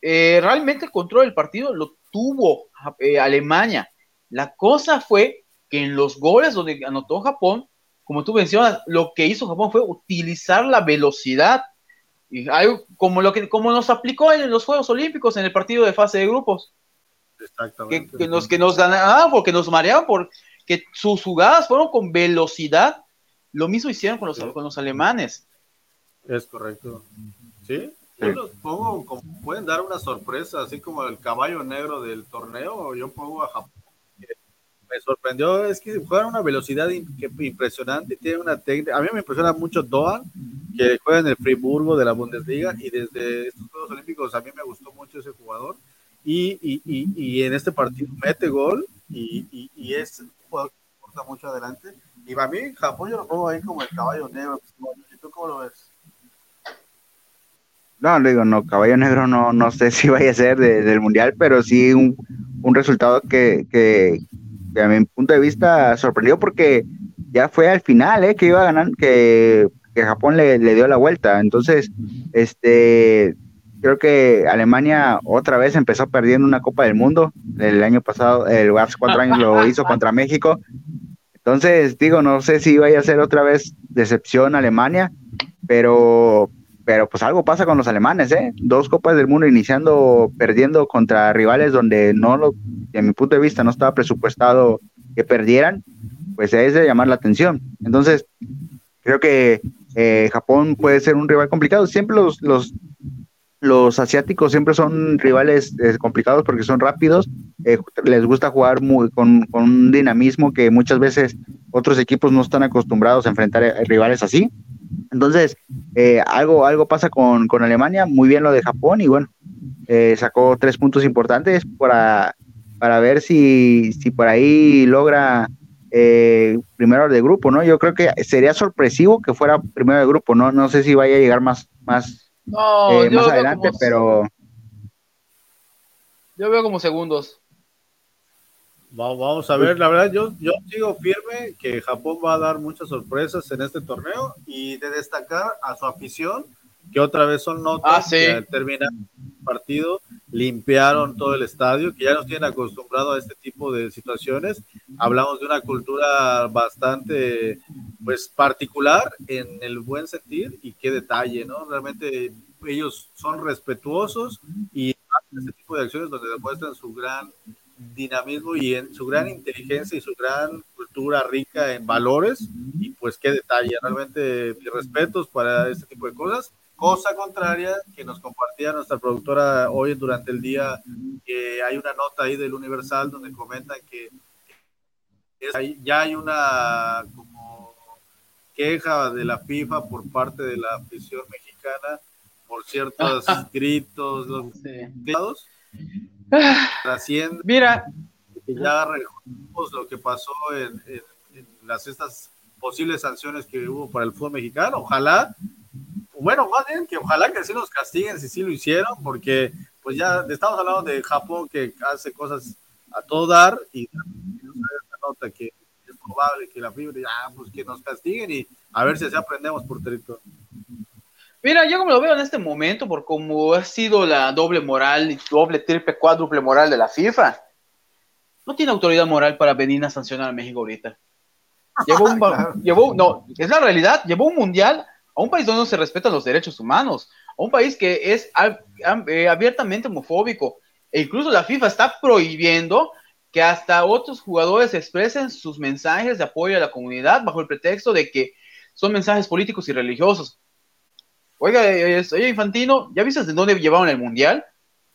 Eh, realmente el control del partido lo tuvo eh, Alemania. La cosa fue que en los goles donde anotó Japón, como tú mencionas, lo que hizo Japón fue utilizar la velocidad. Y como, lo que, como nos aplicó en los Juegos Olímpicos en el partido de fase de grupos. Exactamente. Que, nos, que nos ganaban porque nos mareaban, porque sus jugadas fueron con velocidad. Lo mismo hicieron con los, con los alemanes. Es correcto. Sí, yo los pongo como pueden dar una sorpresa, así como el caballo negro del torneo. Yo pongo a Japón me sorprendió es que juegan a una velocidad impresionante, tiene una técnica. A mí me impresiona mucho Doan, que juega en el Friburgo de la Bundesliga, y desde estos Juegos Olímpicos a mí me gustó mucho ese jugador. Y, y, y, en este partido mete gol y, es un jugador que importa mucho adelante. Y para mí, Japón yo lo pongo ahí como el caballo negro. ¿Y tú cómo lo ves? No, le digo, no, caballo negro no, no sé si vaya a ser del mundial, pero sí un, un resultado que, que, a mi punto de vista sorprendió porque ya fue al final, ¿eh? Que iba a ganar, que, Japón le, dio la vuelta. Entonces, este, creo que Alemania otra vez empezó perdiendo una Copa del Mundo. El año pasado, el hace cuatro años lo hizo contra México. Entonces, digo, no sé si vaya a ser otra vez decepción Alemania, pero, pero pues algo pasa con los alemanes, ¿eh? Dos Copas del Mundo iniciando perdiendo contra rivales donde no lo, de mi punto de vista, no estaba presupuestado que perdieran, pues es de llamar la atención. Entonces, creo que eh, Japón puede ser un rival complicado. Siempre los, los, asiáticos siempre son rivales eh, complicados porque son rápidos, eh, les gusta jugar muy, con, con, un dinamismo que muchas veces otros equipos no están acostumbrados a enfrentar rivales así. Entonces, eh, algo, algo pasa con, Alemania, muy bien lo de Japón y bueno, eh, sacó tres puntos importantes para, para ver si, si por ahí logra eh, primero de grupo, ¿no? Yo creo que sería sorpresivo que fuera primero de grupo, ¿no? No sé si vaya a llegar más, más, más adelante, pero... Yo veo como segundos. Vamos a ver, la verdad yo, yo sigo firme que Japón va a dar muchas sorpresas en este torneo y de destacar a su afición, que otra vez son notas ah, que al terminar el partido limpiaron todo el estadio, que ya nos tienen acostumbrado a este tipo de situaciones. Hablamos de una cultura bastante pues particular en el buen sentir y qué detalle, ¿no? Realmente ellos son respetuosos y hacen este tipo de acciones donde demuestran su gran dinamismo y en su gran inteligencia y su gran cultura rica en valores y pues qué detalle, realmente mis respetos para este tipo de cosas. Cosa contraria que nos compartía nuestra productora hoy durante el día, que hay una nota ahí del Universal donde comentan que ya hay una como queja de la FIFA por parte de la afición mexicana por ciertos gritos, los Mira, ya recordamos lo que pasó en, las estas posibles sanciones que hubo para el fútbol mexicano. Ojalá, bueno, más bien que ojalá que sí nos castiguen si sí lo hicieron, porque pues ya estamos hablando de Japón que hace cosas a todo dar y nota que es probable que la fibra, ya, pues que nos castiguen y a ver si así aprendemos por territorio. Mira, yo como lo veo en este momento, por cómo ha sido la doble moral, doble, triple, cuádruple moral de la FIFA, no tiene autoridad moral para venir a sancionar a México ahorita. Llevó un, llevó, no, es la realidad, llevó un mundial a un país donde no se respetan los derechos humanos, a un país que es eh, abiertamente homofóbico, e incluso la FIFA está prohibiendo que hasta otros jugadores expresen sus mensajes de apoyo a la comunidad bajo el pretexto de que son mensajes políticos y religiosos Oiga, oye, Infantino, ¿ya viste de dónde llevaron el mundial?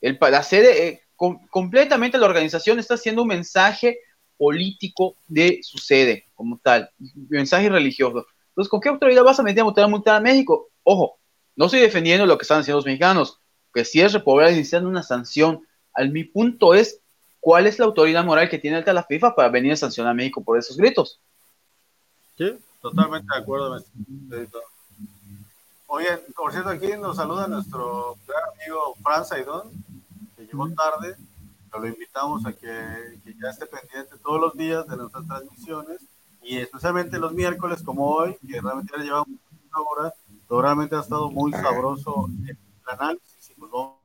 La sede, eh, completamente la organización está haciendo un mensaje político de su sede, como tal, mensaje religioso. Entonces, ¿con qué autoridad vas a meter a multar a México? Ojo, no estoy defendiendo lo que están haciendo los mexicanos, que si es repoblar iniciando una sanción. Al mi punto es, ¿cuál es la autoridad moral que tiene la FIFA para venir a sancionar a México por esos gritos? Sí, totalmente de acuerdo. Oye, por cierto, aquí nos saluda nuestro gran amigo Fran Saidón, que llegó tarde, pero lo invitamos a que, que, ya esté pendiente todos los días de nuestras transmisiones y especialmente los miércoles como hoy, que realmente ya llevamos una hora, pero realmente ha estado muy sabroso el análisis y pues vamos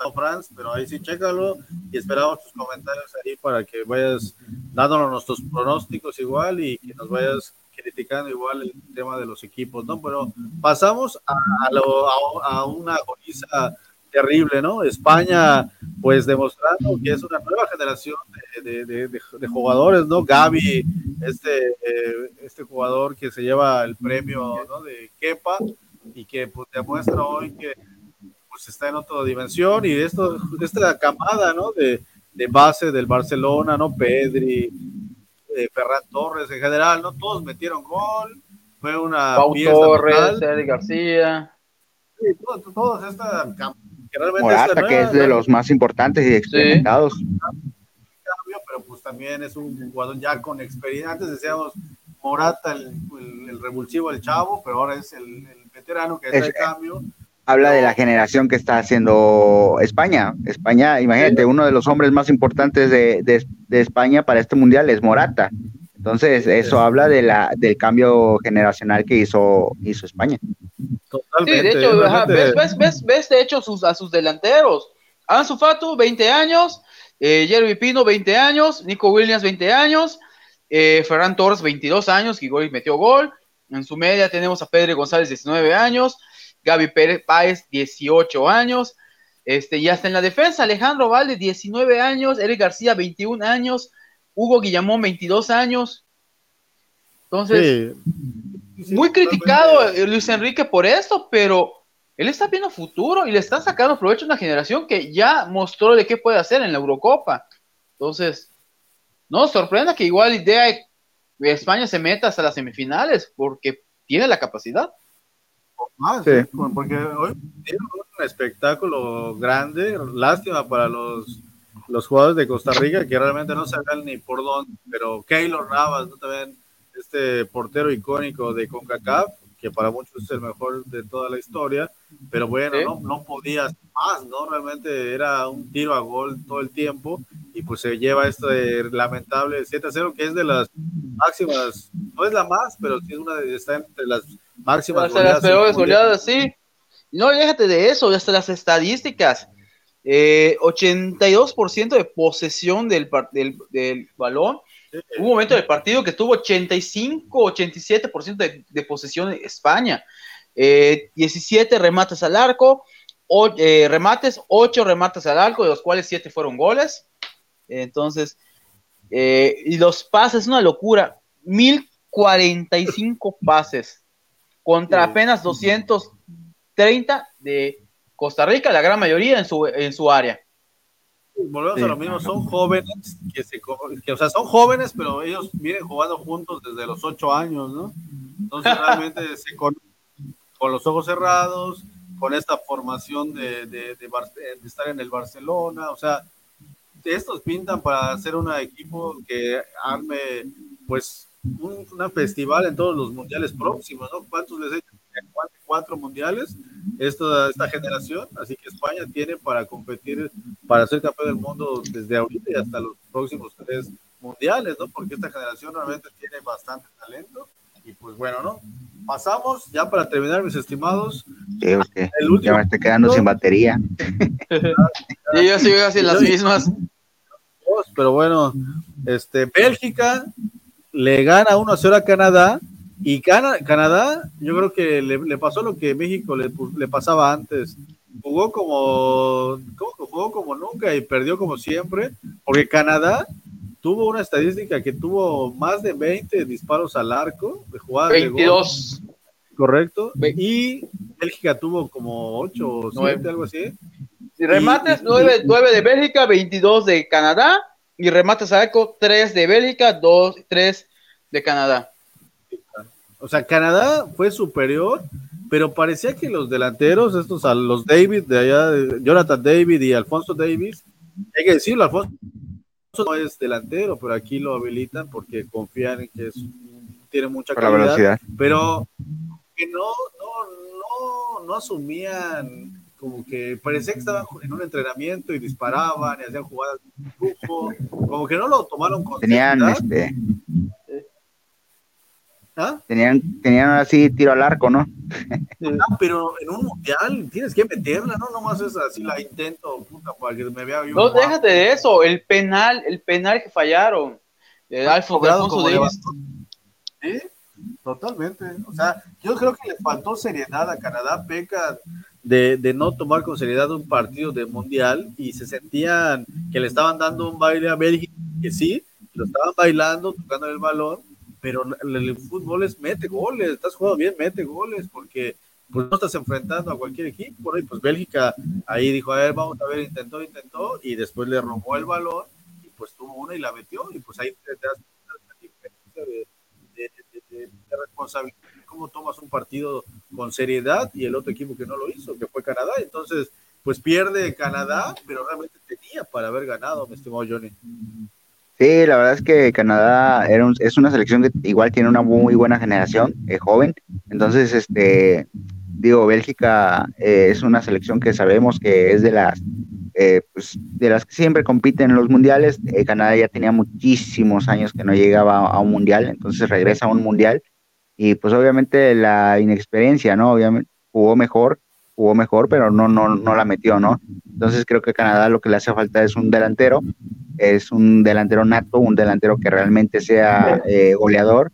a Franz, pero ahí sí chécalo y esperamos tus comentarios ahí para que vayas dándonos nuestros pronósticos igual y que nos vayas criticando igual el tema de los equipos, ¿no? Pero pasamos a, a, una agoniza terrible, ¿no? España, pues demostrando que es una nueva generación de, de, de, jugadores, ¿no? Gaby, este, eh, este jugador que se lleva el premio ¿no? de Kepa y que pues, demuestra hoy que pues, está en otra dimensión y esto, esta camada, ¿no? De, de base del Barcelona, ¿no? Pedri, Ferran Torres en general, ¿no? Todos metieron gol, fue una Pau Torres, Eddie García. Sí, todos, todos esta que realmente Morata, que es de los más importantes y experimentados. Sí. Pero pues también es un jugador ya con experiencia. Antes decíamos Morata, el, el, revulsivo, el chavo, pero ahora es el, el veterano que hace el cambio habla de la generación que está haciendo España. España, imagínate, uno de los hombres más importantes de, de, España para este mundial es Morata. Entonces, eso habla de la, del cambio generacional que hizo, hizo España. Totalmente. Sí, de hecho, ves, ves, ves, ves, de hecho sus, a sus delanteros. Ansu Fatu, 20 años. Eh, Jeremy Pino, 20 años. Nico Williams, 20 años. Eh, Ferran Torres, 22 años, que metió gol. En su media tenemos a Pedro González, 19 años. Gaby Pérez Páez, 18 años. Este, y hasta en la defensa, Alejandro Valde, 19 años, Eric García, 21 años, Hugo Guillamón, 22 años. Entonces, muy criticado Luis Enrique por esto, pero él está viendo futuro y le está sacando provecho a una generación que ya mostró de qué puede hacer en la Eurocopa. Entonces, no sorprenda que igual idea España se meta hasta las semifinales, porque tiene la capacidad. Más, sí. porque hoy un espectáculo grande, lástima para los, los jugadores de Costa Rica que realmente no sabían ni por dónde, pero Keylor Navas, ¿no? también este portero icónico de CONCACAF, que para muchos es el mejor de toda la historia, pero bueno, no, no podía más, ¿no? Realmente era un tiro a gol todo el tiempo y pues se lleva este lamentable 7-0 que es de las máximas, no es la más, pero sí es una de, está entre las máximas hasta las peores goleadas, sí. No, déjate de eso, hasta las estadísticas. Eh, 82% de posesión del, del, del balón. Hubo un momento del partido que tuvo 85, 87% de, de posesión en España. Eh, 17 remates al arco, o, eh, remates, 8 remates al arco, de los cuales 7 fueron goles. Entonces, eh, y los pases, una locura. 1045 pases contra apenas 230 de Costa Rica, la gran mayoría en su, en su área. Volvemos a lo mismo, son jóvenes que se, que, o sea, son jóvenes, pero ellos vienen jugando juntos desde los ocho años, ¿no? Entonces realmente se con, con los ojos cerrados, con esta formación de, de, de, de, estar en el Barcelona, o sea, estos pintan para hacer un equipo que arme, pues, un una festival en todos los mundiales próximos, ¿no? ¿Cuántos les he hecho? Cuatro mundiales esta, esta generación, así que España tiene para competir, para ser campeón del mundo desde ahorita y hasta los próximos tres mundiales, ¿no? Porque esta generación realmente tiene bastante talento y pues bueno, ¿no? Pasamos ya para terminar, mis estimados. Sí, okay. el último ya me estoy quedando sin batería. y yo sigo así las mismas. Pero bueno, este, Bélgica le gana 1 a 0 a Canadá y Canadá, yo creo que le, pasó lo que México le, le, pasaba antes. Jugó como, jugó como nunca y perdió como siempre, porque Canadá tuvo una estadística que tuvo más de 20 disparos al arco de jugadas 22. De gol, correcto. Y Bélgica tuvo como 8 o 7, algo así. remates, 9, de Bélgica, 22 de Canadá. Y remates a eco, 3 de Bélgica, 2, 3 de Canadá. O sea, Canadá fue superior, pero parecía que los delanteros, estos a los David de allá, Jonathan David y Alfonso Davis, hay que decirlo, Alfonso no es delantero, pero aquí lo habilitan porque confían en que tiene mucha calidad, pero que no, no, no, no asumían como que parecía que estaban en un entrenamiento y disparaban y hacían jugadas de grupo, como que no lo tomaron con Tenían este ¿Ah? Tenían, tenían así tiro al arco, ¿no? Ah, pero en un mundial tienes que meterla, ¿no? Nomás es así, la intento, puta, para que me vea No, déjate de eso, el penal, el penal que fallaron. El Alfonso Davis. Sí, totalmente. O sea, yo creo que le faltó seriedad a Canadá, peca de, de, no tomar con seriedad un partido de mundial y se sentían que le estaban dando un baile a Bélgica, que sí, lo estaban bailando, tocando el balón, pero el, fútbol es mete goles, estás jugando bien, mete goles, porque pues no estás enfrentando a cualquier equipo, y pues Bélgica ahí dijo, a ver, vamos a ver, intentó, intentó, y después le robó el balón, y pues tuvo una y la metió, y pues ahí te, das la diferencia de, de, responsabilidad, cómo tomas un partido con seriedad, y el otro equipo que no lo hizo, que fue Canadá, entonces, pues pierde Canadá, pero realmente tenía para haber ganado, mi estimado Johnny. Sí, la verdad es que Canadá era es una selección que igual tiene una muy buena generación eh, joven. Entonces, este, digo, Bélgica eh, es una selección que sabemos que es de las, eh, pues, de las que siempre compiten en los mundiales. Canadá ya tenía muchísimos años que no llegaba a un mundial, entonces regresa a un mundial y pues obviamente la inexperiencia, ¿no? Obviamente jugó mejor, jugó mejor, pero no, no, no la metió, ¿no? Entonces creo que Canadá lo que le hace falta es un delantero es un delantero nato, un delantero que realmente sea eh, goleador.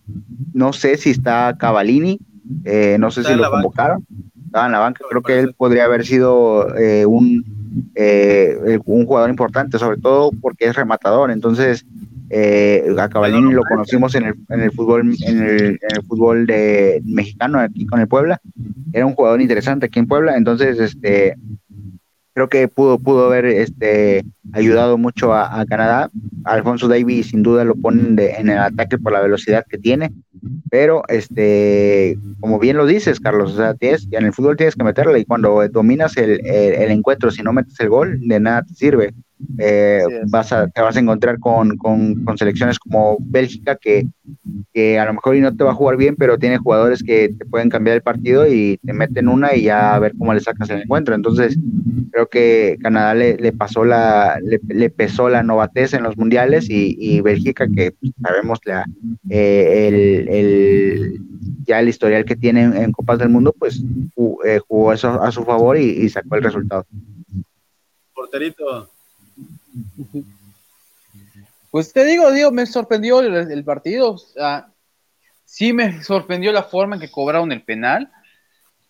No sé si está Cavalini, eh, no sé si lo convocaron, estaba en la banca, creo que él podría haber sido eh, un, un jugador importante, sobre todo porque es rematador, entonces a Cavalini lo conocimos en el, en el fútbol en el, en el, fútbol de mexicano aquí con el Puebla era un jugador interesante aquí en Puebla entonces este creo que pudo, pudo haber este, ayudado mucho a, Canadá. Alfonso Davis sin duda lo ponen en el ataque por la velocidad que tiene, pero este, como bien lo dices, Carlos, o sea, tienes, en el fútbol tienes que meterle y cuando dominas el, el, encuentro, si no metes el gol, de nada te sirve. Eh, vas a, te vas a encontrar con, con, con selecciones como Bélgica que que a lo mejor y no te va a jugar bien, pero tiene jugadores que te pueden cambiar el partido y te meten una y ya a ver cómo le sacas el encuentro. Entonces, creo que Canadá le, pasó la, le, pesó la novatez en los mundiales y, Bélgica, que pues, sabemos la, eh, el, ya el historial que tiene en, Copas del Mundo, pues eh, jugó eso a su favor y, y sacó el resultado. Porterito. Pues te digo, digo, me sorprendió el, partido. sí me sorprendió la forma en que cobraron el penal.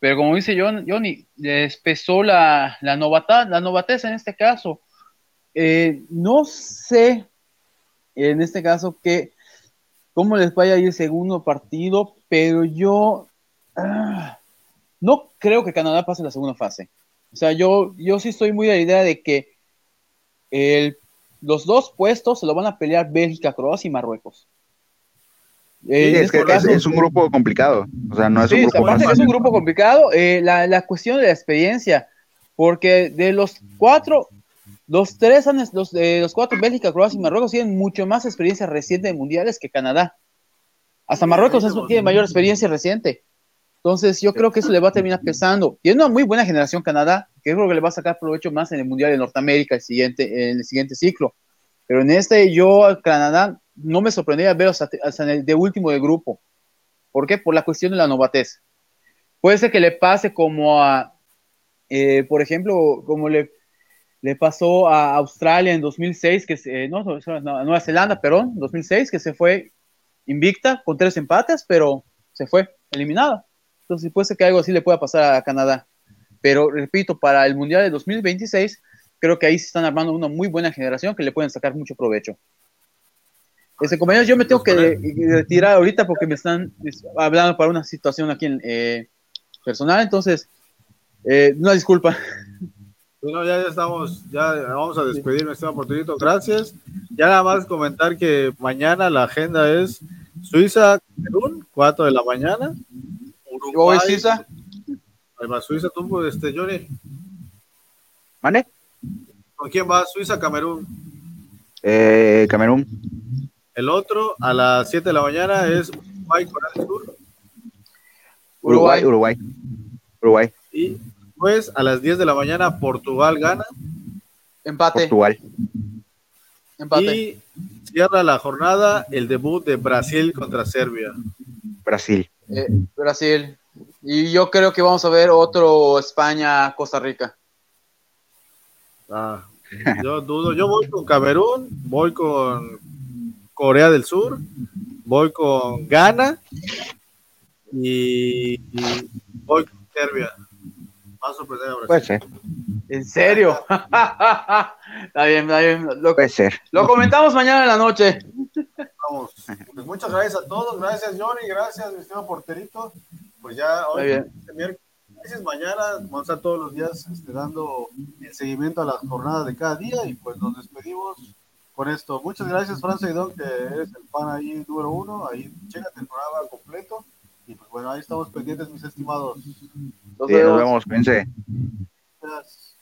Pero como dice John, Johnny, les pesó la, la, novata, la novatez en este caso. Eh, no sé en este caso que cómo les vaya a ir el segundo partido, pero yo ah, no creo que Canadá pase la segunda fase. O sea, yo, yo sí estoy muy de la idea de que el los dos puestos se lo van a pelear Bélgica, Croacia y Marruecos. Eh, es, que es, un grupo complicado. O sea, no es un grupo es un grupo complicado. Eh, la, cuestión de la experiencia, porque de los cuatro, los tres, los, eh, los cuatro, Bélgica, Croacia y Marruecos, tienen mucho más experiencia reciente en mundiales que Canadá. Hasta Marruecos tiene mayor experiencia reciente. Entonces, yo creo que eso le va a terminar pesando. Tiene una muy buena generación Canadá, que creo que le va a sacar provecho más en el Mundial de Norteamérica el siguiente, en el siguiente ciclo. Pero en este, yo, Canadá, no me sorprendería ver hasta, en el de último de grupo. ¿Por qué? Por la cuestión de la novatez. Puede ser que le pase como a, eh, por ejemplo, como le, le pasó a Australia en 2006, que se, no, Nueva Zelanda, perdón, 2006, que se fue invicta con tres empates, pero se fue eliminada. Entonces puede ser que algo así le pueda pasar a Canadá. Pero repito, para el Mundial de 2026, creo que ahí se están armando una muy buena generación que le pueden sacar mucho provecho. Ese, compañeros, yo me tengo que retirar ahorita porque me están hablando para una situación aquí en, eh, personal. Entonces, Eh, una disculpa. Bueno, ya, ya estamos, ya vamos a despedir nuestro oportunito. Gracias. Ya nada más comentar que mañana la agenda es Suiza, Perú, 4 de la mañana. Uruguay, Suiza. Ahí va Suiza, tú, este, Johnny. ¿Mane? ¿Con quién va? Suiza, Camerún. Eh, Camerún. El otro, a las 7 de la mañana, es Uruguay, Corea del Sur. Uruguay, Uruguay. Uruguay. Y pues a las 10 de la mañana, Portugal gana. Empate. Portugal. Empate. Y cierra la jornada el debut de Brasil contra Serbia. Brasil. Eh, Brasil. Y yo creo que vamos a ver otro España-Costa Rica. Ah, yo dudo, yo voy con Camerún, voy con Corea del Sur, voy con Ghana y, y voy con Serbia. Va a sorprender a Brasil. Puede ser. ¿En serio? está bien, está bien. Lo, Puede ser. lo comentamos mañana en la noche. Pues muchas gracias a todos, gracias Johnny, gracias mi estimado porterito. Pues ya hoy, este mañana, vamos a estar todos los días este, dando el seguimiento a las jornadas de cada día y pues nos despedimos con esto. Muchas gracias, Franza y que eres el fan ahí número uno, ahí chécate el programa completo y pues bueno, ahí estamos pendientes, mis estimados. Nos, vemos. nos vemos, cuídense. Gracias.